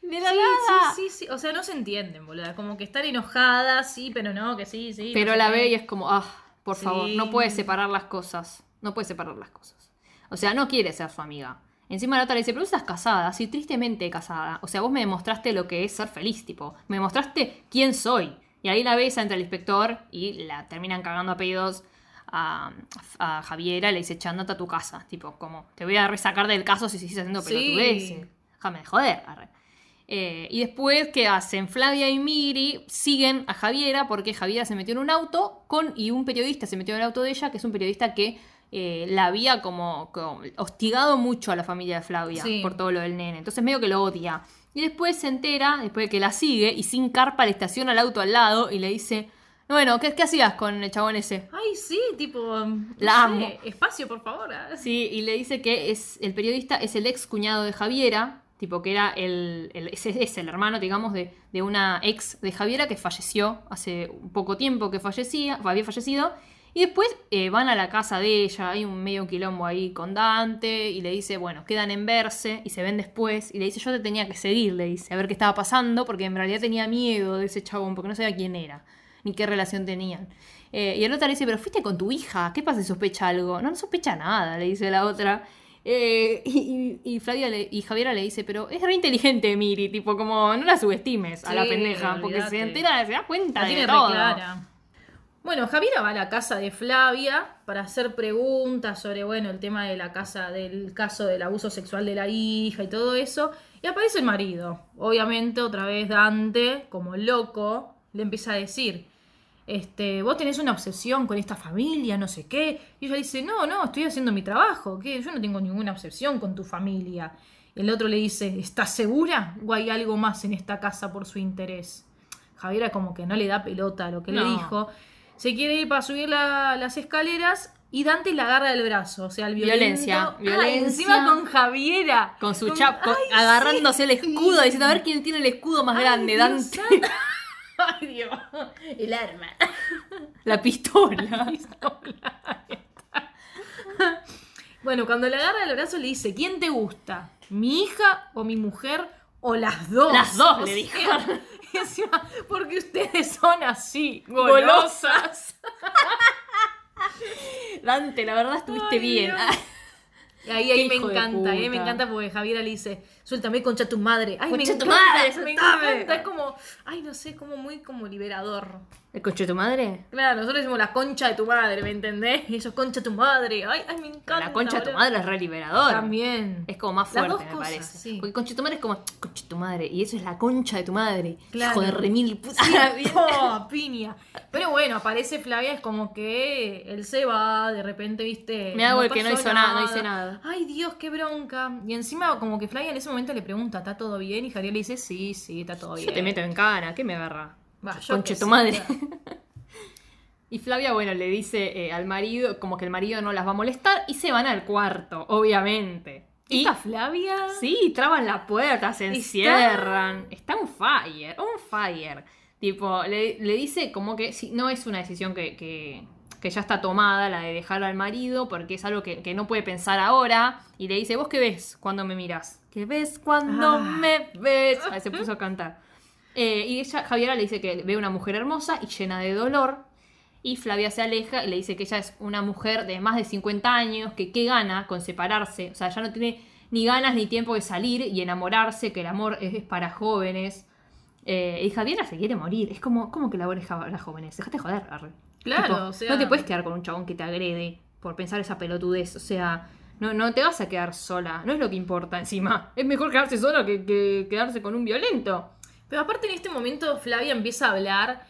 De la sí, nada. sí, sí, sí. O sea, no se entienden, boluda. Como que están enojadas, sí, pero no, que sí, sí. Pero no la ve y es como, ah, por Sí. favor, no puede separar las cosas. No puede separar las cosas. O sea, no quiere ser su amiga. Encima la otra le dice, pero estás casada, sí, tristemente casada. O sea, vos me demostraste lo que es ser feliz, tipo. Me demostraste quién soy. Y ahí la besa entre el inspector y la terminan cagando a pedidos a, a Javiera. Le dice, andate a tu casa. Tipo, como, te voy a resacar del caso si sigues haciendo Sí. pelotudeces. Déjame de joder. arre. Eh, y después, ¿qué hacen? Flavia y Miri siguen a Javiera porque Javiera se metió en un auto con y un periodista se metió en el auto de ella, que es un periodista que eh, la había como, como hostigado mucho a la familia de Flavia Sí. por todo lo del nene. Entonces medio que lo odia. Y después se entera, después de que la sigue y sin carpa le estaciona el auto al lado y le dice, bueno, ¿qué, qué hacías con el chabón ese? Ay, sí, tipo. no La sé, amo. Espacio, por favor. Sí, y le dice que es el periodista es el ex cuñado de Javiera, tipo que era el, el- es, el hermano, digamos, de, de una ex de Javiera que falleció hace un poco tiempo que fallecía, había fallecido. Y después eh, van a la casa de ella, hay un medio quilombo ahí con Dante, y le dice, bueno, quedan en verse, y se ven después, y le dice, yo te tenía que seguir, le dice, a ver qué estaba pasando, porque en realidad tenía miedo de ese chabón, porque no sabía quién era, ni qué relación tenían. Eh, y el otro le dice, pero fuiste con tu hija, ¿qué pasa si sospecha algo? No, no sospecha nada, le dice la otra. Eh, y, Flavia le- y Javiera le dice, pero es re inteligente Miri, tipo, como no la subestimes a la Sí, pendeja, porque se entera, se da cuenta La de todo. clara. Bueno, Javiera va a la casa de Flavia para hacer preguntas sobre, bueno, el tema de la casa, del caso del abuso sexual de la hija y todo eso. Y aparece el marido. Obviamente, otra vez Dante, como loco, le empieza a decir, este, vos tenés una obsesión con esta familia, no sé qué. Y ella dice, no, no, estoy haciendo mi trabajo, que yo no tengo ninguna obsesión con tu familia. El otro le dice, ¿estás segura? ¿O hay algo más en esta casa por su interés? Javiera como que no le da pelota a lo que le dijo. Se quiere ir para subir la- las escaleras y Dante la agarra del brazo. O sea, el Violencia, violento- Ah, violencia. encima con Javiera. Con su Con- chap, con- Ay, agarrándose el escudo, diciendo a ver quién tiene el escudo más Ay, grande, Dante. [laughs] santo. Ay, Dios. El arma. [laughs] La pistola. Bueno, cuando le agarra el brazo le dice, ¿quién te gusta? ¿Mi hija o mi mujer o las dos? Las dos, O le [laughs] encima, porque ustedes son así, Golosas. golosas. [laughs] Dante, la verdad estuviste Ay, bien. Dios. Y ahí, ahí me encanta, ahí me encanta porque Javiera le dice, suéltame concha tu madre. Ay, me Concha tu encanta, madre, me encanta. Es como, ay, no sé, como muy como liberador. ¿El coche de tu madre? Claro, nosotros decimos la concha de tu madre, ¿me entendés? Y eso, concha de tu madre. Ay, ay, me encanta. la concha de tu madre es re liberador. También. Es como más Las fuerte, dos me cosas, parece. sí. Porque concha de tu madre es como concha de tu madre. Y eso es la concha de tu madre. Claro. Hijo de remil [laughs] puta. Oh, piña. Pero bueno, aparece Flavia, es como que él se va, de repente, viste. Me hago el que no hizo nada, no hice nada. Ay, Dios, qué bronca. Y encima, como que Flavia en ese momento le pregunta, ¿está todo bien? Y Javier le dice, sí, sí, está todo bien. Yo te meto en cana, ¿qué me agarra? Va, yo tu claro. [laughs] Y Flavia, bueno, le dice eh, al marido, como que el marido no las va a molestar, y se van al cuarto, obviamente. Y ¿Esta Flavia? sí, traban la puerta, se encierran. Está un fire, un fire. Tipo, le, le dice como que sí, no es una decisión que, que, que ya está tomada, la de dejar al marido, porque es algo que, que no puede pensar ahora. Y le dice, ¿vos qué ves cuando me miras? ¿Qué ves cuando Ah. me ves? [laughs] Ahí se puso a cantar. Eh, y ella, Javiera le dice que ve una mujer hermosa y llena de dolor. Y Flavia se aleja y le dice que ella es una mujer de más de 50 años, que qué gana con separarse. O sea, ya no tiene ni ganas ni tiempo de salir y enamorarse, que el amor es, es para jóvenes. Eh, y Javiera se quiere morir. Es como, como que el amor es para jóvenes. Dejate de joder, arre. Claro, Tipo, o sea- No te puedes quedar con un chabón que te agrede por pensar esa pelotudez. O sea, no, no te vas a quedar sola. No es lo que importa encima. Es mejor quedarse sola que, que quedarse con un violento. Pero aparte en este momento Flavia empieza a hablar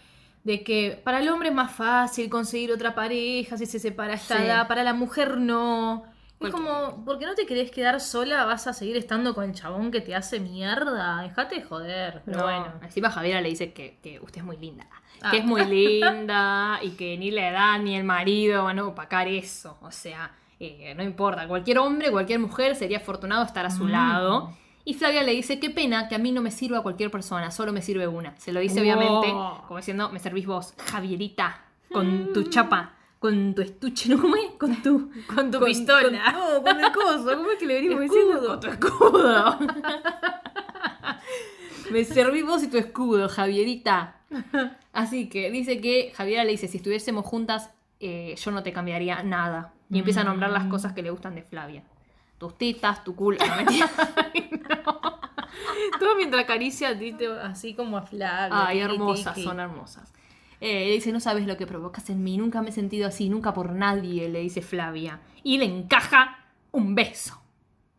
de que para el hombre es más fácil conseguir otra pareja si se separa esta Sí. edad, para la mujer no. Es como, ¿por qué no te querés quedar sola? ¿Vas a seguir estando con el chabón que te hace mierda? Dejate de joder. Pero No, bueno. Encima Javiera le dice que, que usted es muy linda. Ah. Que es muy [laughs] linda y que ni la edad ni el marido van a opacar eso. O sea, eh, no importa. Cualquier hombre, cualquier mujer sería afortunado estar a su Mm. lado. Y Flavia le dice, qué pena que a mí no me sirva cualquier persona, solo me sirve una. Se lo dice Wow. obviamente, como diciendo, me servís vos, Javierita, con tu chapa, con tu estuche, ¿no? ¿Cómo es? Con tu... Con tu pistola. con- no, con el coso, ¿cómo es que le venimos Escudo. diciendo? Con tu escudo. [laughs] Me serví vos y tu escudo, Javierita. Así que dice que Javiera le dice, si estuviésemos juntas, eh, yo no te cambiaría nada. Y empieza a nombrar Mm. las cosas que le gustan de Flavia. Tus tetas, tu culo. [laughs] No. Todo mientras acaricia diste así como a Flavia. Ay, tiki, hermosas, tiki. son hermosas. Eh, le dice, no sabes lo que provocas en mí, nunca me he sentido así, nunca por nadie, le dice Flavia. Y le encaja un beso.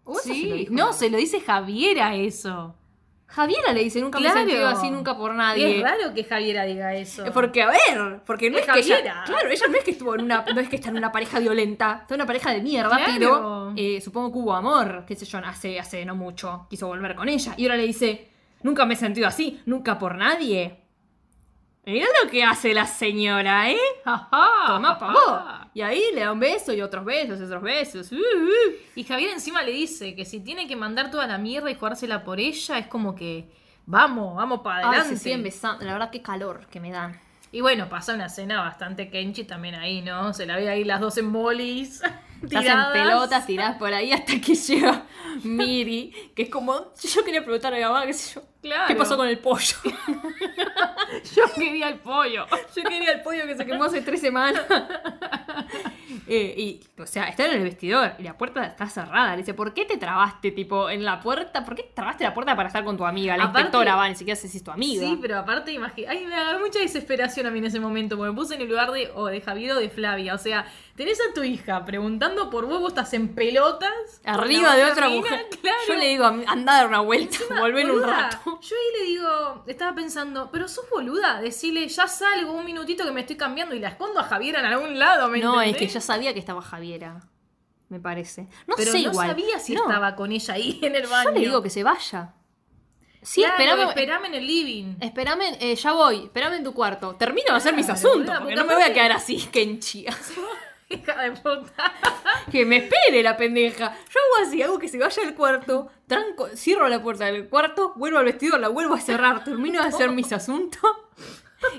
¿O eso se lo Sí, dijo? no, se lo dice Javiera eso. Javiera le dice, nunca me he sentido así, nunca por Y nadie. es raro que Javiera diga eso. Porque, a ver, porque no Es es, que ella, Javiera. claro, ella no es que estuvo en una, no es que está en una pareja violenta, está en una pareja de mierda, Claro. pero eh, supongo que hubo amor, qué sé yo, hace, hace no mucho, quiso volver con ella. Y ahora le dice, nunca me he sentido así, nunca por nadie. Mirá lo que hace la señora, ¿eh? Ajá, Toma, pagó. Y ahí le da un beso y otros besos, otros besos. Uh, uh. Y Javier encima le dice que si tiene que mandar toda la mierda y jugársela por ella, es como que vamos, vamos para Ay, adelante. se siguen besando. La verdad, qué calor que me dan. Y bueno, pasa una escena bastante kenchi también ahí, ¿no? Se la ve ahí las dos en bolis. [laughs] Se hacen tiradas. pelotas tiradas por ahí hasta que [laughs] llega Miri, que es como. Yo quería preguntar a mi mamá, qué sé yo. Claro. ¿Qué pasó con el pollo? [laughs] Yo quería el pollo. [laughs] Yo quería el pollo que se quemó hace tres semanas. [laughs] Eh, y, o sea, está en el vestidor y la puerta está cerrada. Le dice, ¿por qué te trabaste, tipo, en la puerta? ¿Por qué trabaste la puerta para estar con tu amiga? La Aparte- inspectora va, ni siquiera sé si es tu amiga. Sí, pero aparte, imagínate. Ay, me da mucha desesperación a mí en ese momento, porque me puse en el lugar de, o de Javier o de Flavia. O sea, tenés a tu hija preguntando por vos, vos estás en pelotas. Arriba de otra mina, mujer. Claro. Yo le digo, anda a dar una vuelta, volver un Boluda, rato. [laughs] Yo ahí le digo, estaba pensando, pero sos boluda, decirle, ya salgo un minutito que me estoy cambiando y la escondo a Javier en algún lado, ¿me No, es que ya sabía que estaba Javiera. Me parece. No Pero sé no igual. sabía si No, estaba con ella ahí en el baño. Yo le digo que se vaya. Sí, Claro, esperame. esperame en el living. Espérame, eh, ya voy, espérame en tu cuarto. Termino de hacer mis asuntos, porque no me voy a quedar así, Kenchi. [laughs] Hija de puta. [laughs] que me espere la pendeja. Yo hago así, hago que se vaya al cuarto, tranco, cierro la puerta del cuarto, vuelvo al vestidor, la vuelvo a cerrar, termino de hacer mis asuntos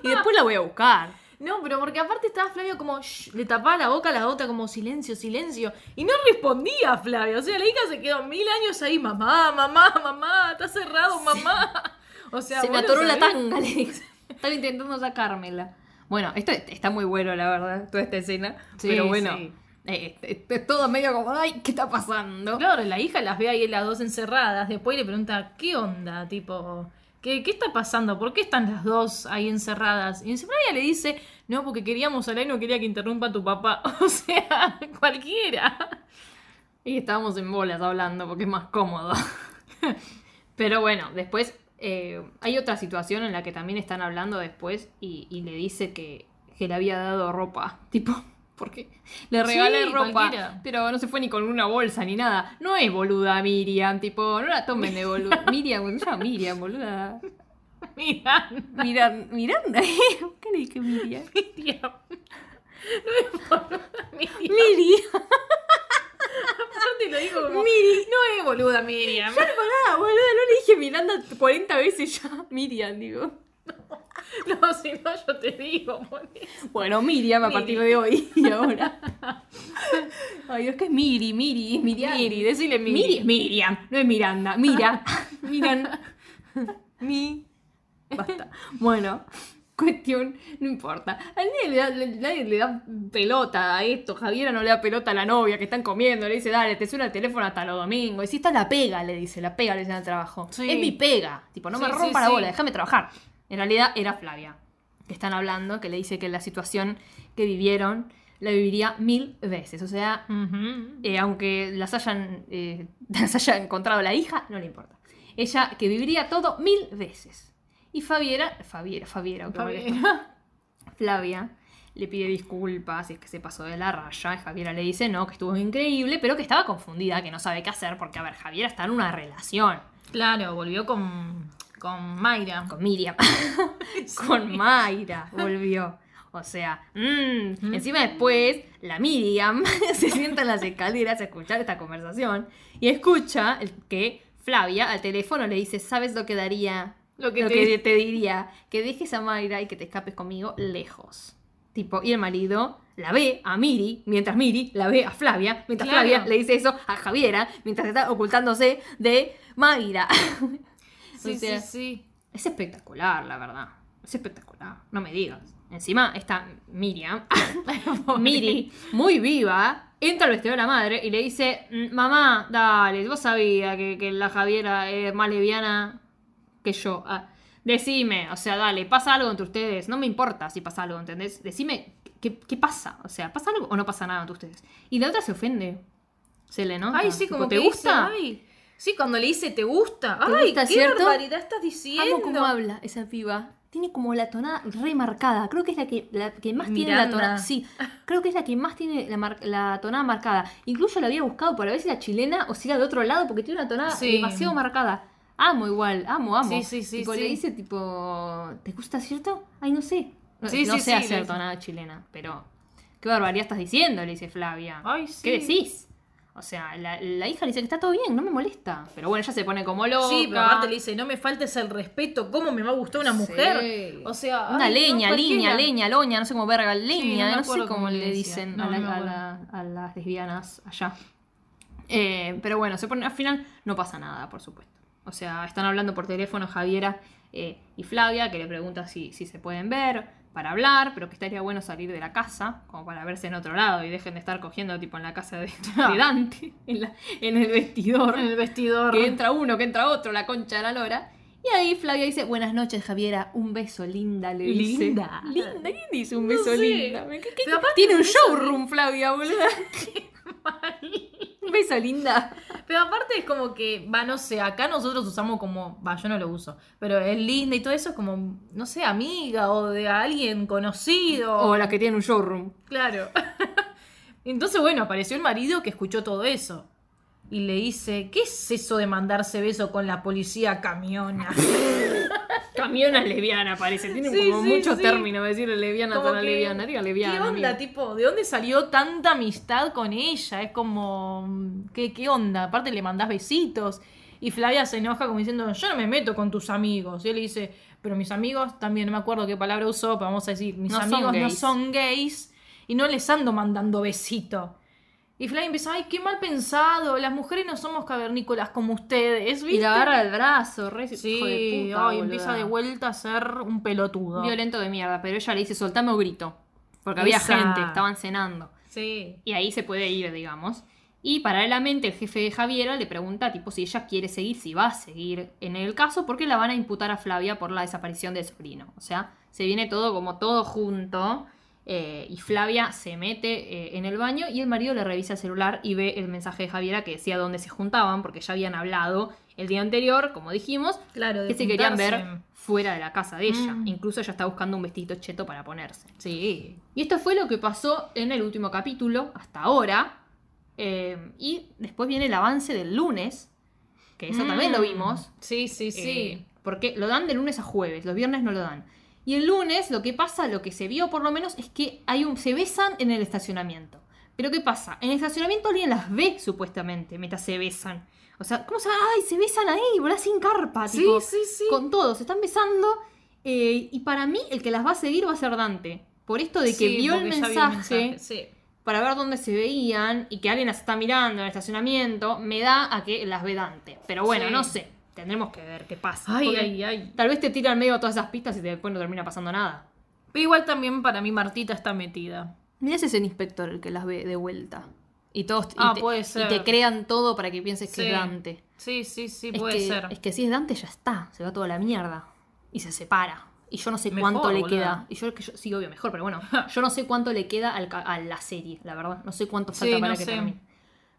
y después la voy a buscar. No, pero porque aparte estaba Flavia como, "Shh", le tapaba la boca a la otra como silencio, silencio. Y no respondía Flavia. O sea, la hija se quedó mil años ahí, mamá, mamá, mamá, está cerrado, mamá. O sea, se me atoró la tanga, le dice. [laughs] Estaba intentando sacármela. Bueno, esto está muy bueno, la verdad, toda esta escena. Sí, pero bueno, sí. eh, es, es todo medio como, ay, ¿qué está pasando? Claro, la hija las ve ahí las dos encerradas. Después le pregunta, ¿qué onda? Tipo, ¿qué, qué está pasando? ¿Por qué están las dos ahí encerradas? Y Flavia le dice, no, porque queríamos hablar y no quería que interrumpa a tu papá. [laughs] O sea, [laughs] cualquiera. Y estábamos en bolas hablando porque es más cómodo. [laughs] Pero bueno, después eh, hay otra situación en la que también están hablando después y, y le dice que, que le había dado ropa. [laughs] Tipo, porque le regalé Sí, ropa, cualquiera. pero no se fue ni con una bolsa ni nada. No es boluda Miriam, tipo, no la tomen de boluda. [laughs] Miriam, se llama Miriam, boluda. [laughs] Mira, Miran, Miranda. ¿Qué le dije Miriam? Miriam. No es boluda, Miriam. Miriam. Aparte lo digo como, Miri. no es boluda Miriam. Pará, boluda, no le dije Miranda 40 veces ya. Miriam, digo. [laughs] No, si no yo te digo, boludo. Bueno, Miriam a Miri. partir de hoy y ahora. [laughs] Ay, es que es Miri, Miri, es Miriam. Miri, decile Miri. Miri es Miriam, no es Miranda. Mira, [laughs] Miran. Mi. Basta. Bueno, cuestión, no importa. A nadie le da, nadie le da pelota a esto. Javiera no le da pelota a la novia que están comiendo. Le dice, dale, te suena el teléfono hasta los domingos. Y si está la pega, le dice, la pega le dice al trabajo. Sí. Es mi pega. Tipo, no me rompa sí, la bola, déjame trabajar. En realidad era Flavia que están hablando, que le dice que la situación que vivieron la viviría mil veces. O sea, eh, aunque las hayan, eh, [laughs] las haya encontrado la hija, no le importa. Ella que viviría todo mil veces. Y Fabiera, Fabiera, Fabiera. [laughs] Flavia le pide disculpas y es que se pasó de la raya. Y Javiera le dice no, que estuvo increíble, pero que estaba confundida, que no sabe qué hacer, porque a ver, Javiera está en una relación Claro, volvió con, con Mayra. con Miriam. [laughs] con Mayra volvió. O sea, mm, encima después la Miriam [laughs] se sienta en las escaleras a escuchar esta conversación y escucha que Flavia al teléfono le dice, ¿sabes lo que daría? Lo Lo que que, te- diría, que dejes a Mayra y que te escapes conmigo lejos. Tipo, y el marido la ve a Miri, mientras Miri la ve a Flavia, mientras Claro. Flavia le dice eso a Javiera, mientras está ocultándose de Mayra. [laughs] Sí, O sea, sí, sí. es espectacular, la verdad. Es espectacular. No me digas. Encima está Miriam, [laughs] Miri, muy viva, entra al vestido de la madre y le dice, "Mm, mamá, dale, vos sabías que, que la Javiera es más leviana que yo. Ah, decime, o sea, dale, pasa algo entre ustedes. No me importa si pasa algo, ¿entendés? Decime qué, qué pasa. O sea, ¿pasa algo o no pasa nada entre ustedes? Y la otra se ofende. Se le nota. Ay, sí, como ¿Te que gusta? dice, ay. Sí, cuando le dice te gusta. ¿Te ay, gusta, qué cierto? barbaridad estás diciendo. Amo cómo habla esa piba. Tiene como la tonada remarcada. Creo que es la que, la que más tiene la tonada. Sí, creo que es la que más tiene la, mar- la tonada marcada. Incluso la había buscado para ver si era chilena o si era de otro lado, porque tiene una tonada Sí. demasiado marcada. Amo igual, amo, amo. Sí, sí, sí, Tipo, sí. le dice tipo, ¿te gusta cierto? Ay, no sé. No, Sí, no sí, sé sí, acierto le- nada chilena, pero qué barbaridad estás diciendo, le dice Flavia. Ay, sí. ¿Qué decís? O sea, la, la hija le dice que está todo bien, no me molesta. Pero bueno, ella se pone como loca. Sí, pero aparte le dice, no me faltes el respeto, ¿cómo me va a gustar una Sí. mujer? O sea, Una ay, no, leña, leña, leña, loña, no sé cómo verga, leña, me no, sé cómo le dicen a, la- a las lesbianas allá. Eh, pero bueno, se pone, al final no pasa nada, por supuesto. O sea, están hablando por teléfono Javiera eh, y Flavia, que le pregunta si, si se pueden ver para hablar, pero que estaría bueno salir de la casa, como para verse en otro lado y dejen de estar cogiendo tipo en la casa de, [laughs] de Dante, en, la- en el vestidor En el vestidor. que entra uno, que entra otro, la concha de la lora. Y ahí Flavia dice, buenas noches Javiera, un beso linda, le dice. Linda. Linda, ¿quién dice un No beso sé. linda? ¿Qué- qué- Tiene un showroom Flavia, boludo. [laughs] [laughs] un beso linda. Pero aparte es como que, va, no sé, acá nosotros usamos como, va, yo no lo uso, pero es linda y todo eso es como, no sé, amiga o de alguien conocido. O la que tiene un showroom. Claro. [laughs] Entonces, bueno, apareció el marido que escuchó todo eso. Y le dice, ¿qué es eso de mandarse beso con la policía camiona? [laughs] Camiona lesbiana parece. Tiene Sí, como sí, muchos sí. términos decirle lesbiana para que, lesbiana. Diga lesbiana. ¿Qué onda, amigo. tipo? ¿De dónde salió tanta amistad con ella? Es como, ¿qué, qué onda? Aparte le mandás besitos. Y Flavia se enoja como diciendo, yo no me meto con tus amigos. Y él le dice, pero mis amigos, también no me acuerdo qué palabra usó, pero vamos a decir, mis No son amigos no son gays y no les ando mandando besito. Y Flavia empieza, ay, qué mal pensado, las mujeres no somos cavernícolas como ustedes, ¿viste? Y le agarra el brazo, re Sí, hijo de puta, ay, boluda. empieza de vuelta a ser un pelotudo. Violento de mierda, pero ella le dice, soltame o grito. Porque había Esa. gente, estaban cenando. Sí. Y ahí se puede ir, digamos. Y paralelamente el jefe de Javiera le pregunta tipo si ella quiere seguir, si va a seguir en el caso, porque la van a imputar a Flavia por la desaparición del sobrino. O sea, se viene todo como todo junto. Eh, y Flavia se mete eh, en el baño y el marido le revisa el celular y ve el mensaje de Javiera que decía dónde se juntaban, porque ya habían hablado el día anterior, como dijimos, Claro, que se querían ver fuera de la casa de ella. Mm. Incluso ella está buscando un vestidito cheto para ponerse. Sí. Y esto fue lo que pasó en el último capítulo, hasta ahora. Eh, y después viene el avance del lunes, que eso también lo Mm. vimos. Sí, sí, sí. porque lo dan de lunes a jueves, los viernes no lo dan. Y el lunes lo que pasa, lo que se vio por lo menos, es que hay un, se besan en el estacionamiento. Pero ¿qué pasa? En el estacionamiento alguien las ve supuestamente mientras se besan. O sea, ¿cómo se Ay, se besan ahí, boludo, sin carpa. Sí, tipo, sí, sí. Con todos, se están besando. eh, y para mí, el que las va a seguir va a ser Dante. Por esto de que Sí, vio el mensaje, Sí. para ver dónde se veían y que alguien las está mirando en el estacionamiento, me da a que las ve Dante. Pero bueno, Sí. no sé. Tendremos que ver qué pasa. Ay, Porque ay, ay. Tal vez te tiran medio todas esas pistas y después no termina pasando nada. Pero igual también para mí Martita está metida. Mira ese es el inspector el que las ve de vuelta. Y todos y Ah, te, puede y ser. te crean todo para que pienses que es Dante. Sí, sí, sí, Es puede que, ser. es que si es Dante ya está, se va toda la mierda. Y se separa. Y yo no sé Mejor, cuánto le queda. Y yo, que yo sí, obvio, mejor, pero bueno, [laughs] yo no sé cuánto le queda al ca- a la serie, la verdad. No sé cuánto Sí, falta para no que sé. termine.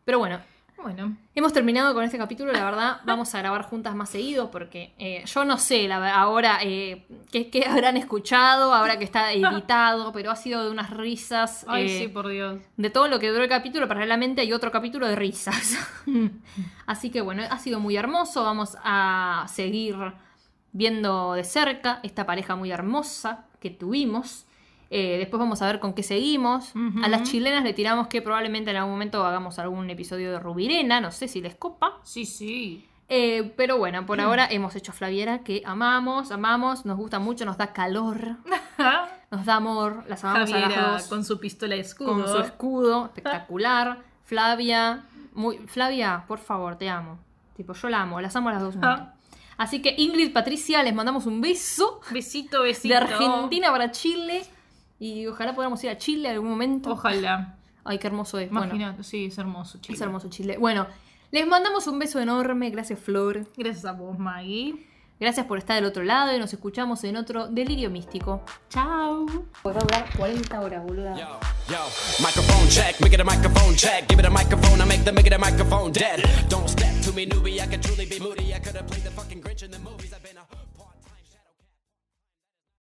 Pero bueno, Bueno. hemos terminado con este capítulo. La verdad, vamos a grabar juntas más seguido porque eh, yo no sé la, ahora eh, qué, qué habrán escuchado, ahora que está [laughs] editado, pero ha sido de unas risas. Ay, eh, sí, por Dios. de todo lo que duró el capítulo, paralelamente hay otro capítulo de risas. [laughs] Así que bueno, ha sido muy hermoso. Vamos a seguir viendo de cerca esta pareja muy hermosa que tuvimos. Eh, después vamos a ver con qué seguimos. A las chilenas le tiramos que probablemente en algún momento hagamos algún episodio de Rubirena, no sé si les copa. Sí, sí. Eh, pero bueno, por ahora hemos hecho Flaviera que amamos, amamos, nos gusta mucho, nos da calor, [laughs] nos da amor, las amamos a las dos con su pistola de escudo. con su escudo espectacular. [laughs] Flavia, muy Flavia, por favor, te amo. Tipo, yo la amo, las amo a las dos mucho. [laughs] Así que Ingrid, Patricia, les mandamos un beso Besito, besito. de Argentina para Chile y ojalá podamos ir a Chile en algún momento. Ojalá. [laughs] Ay, qué hermoso es. Bueno, Imagínate, sí, es hermoso, chicos. es hermoso Chile. Bueno, les mandamos un beso enorme, gracias Flor. Gracias a vos, Maggie. Gracias por estar del otro lado y nos escuchamos en otro delirio místico. Chao. A durar 40 horas, boluda. Yo, yo, microphone check, make it a microphone check. Give it a microphone, I make the make it a microphone dead. Don't step to me, newbie, I could truly be moody. I could have played the fucking Grinch in the movies.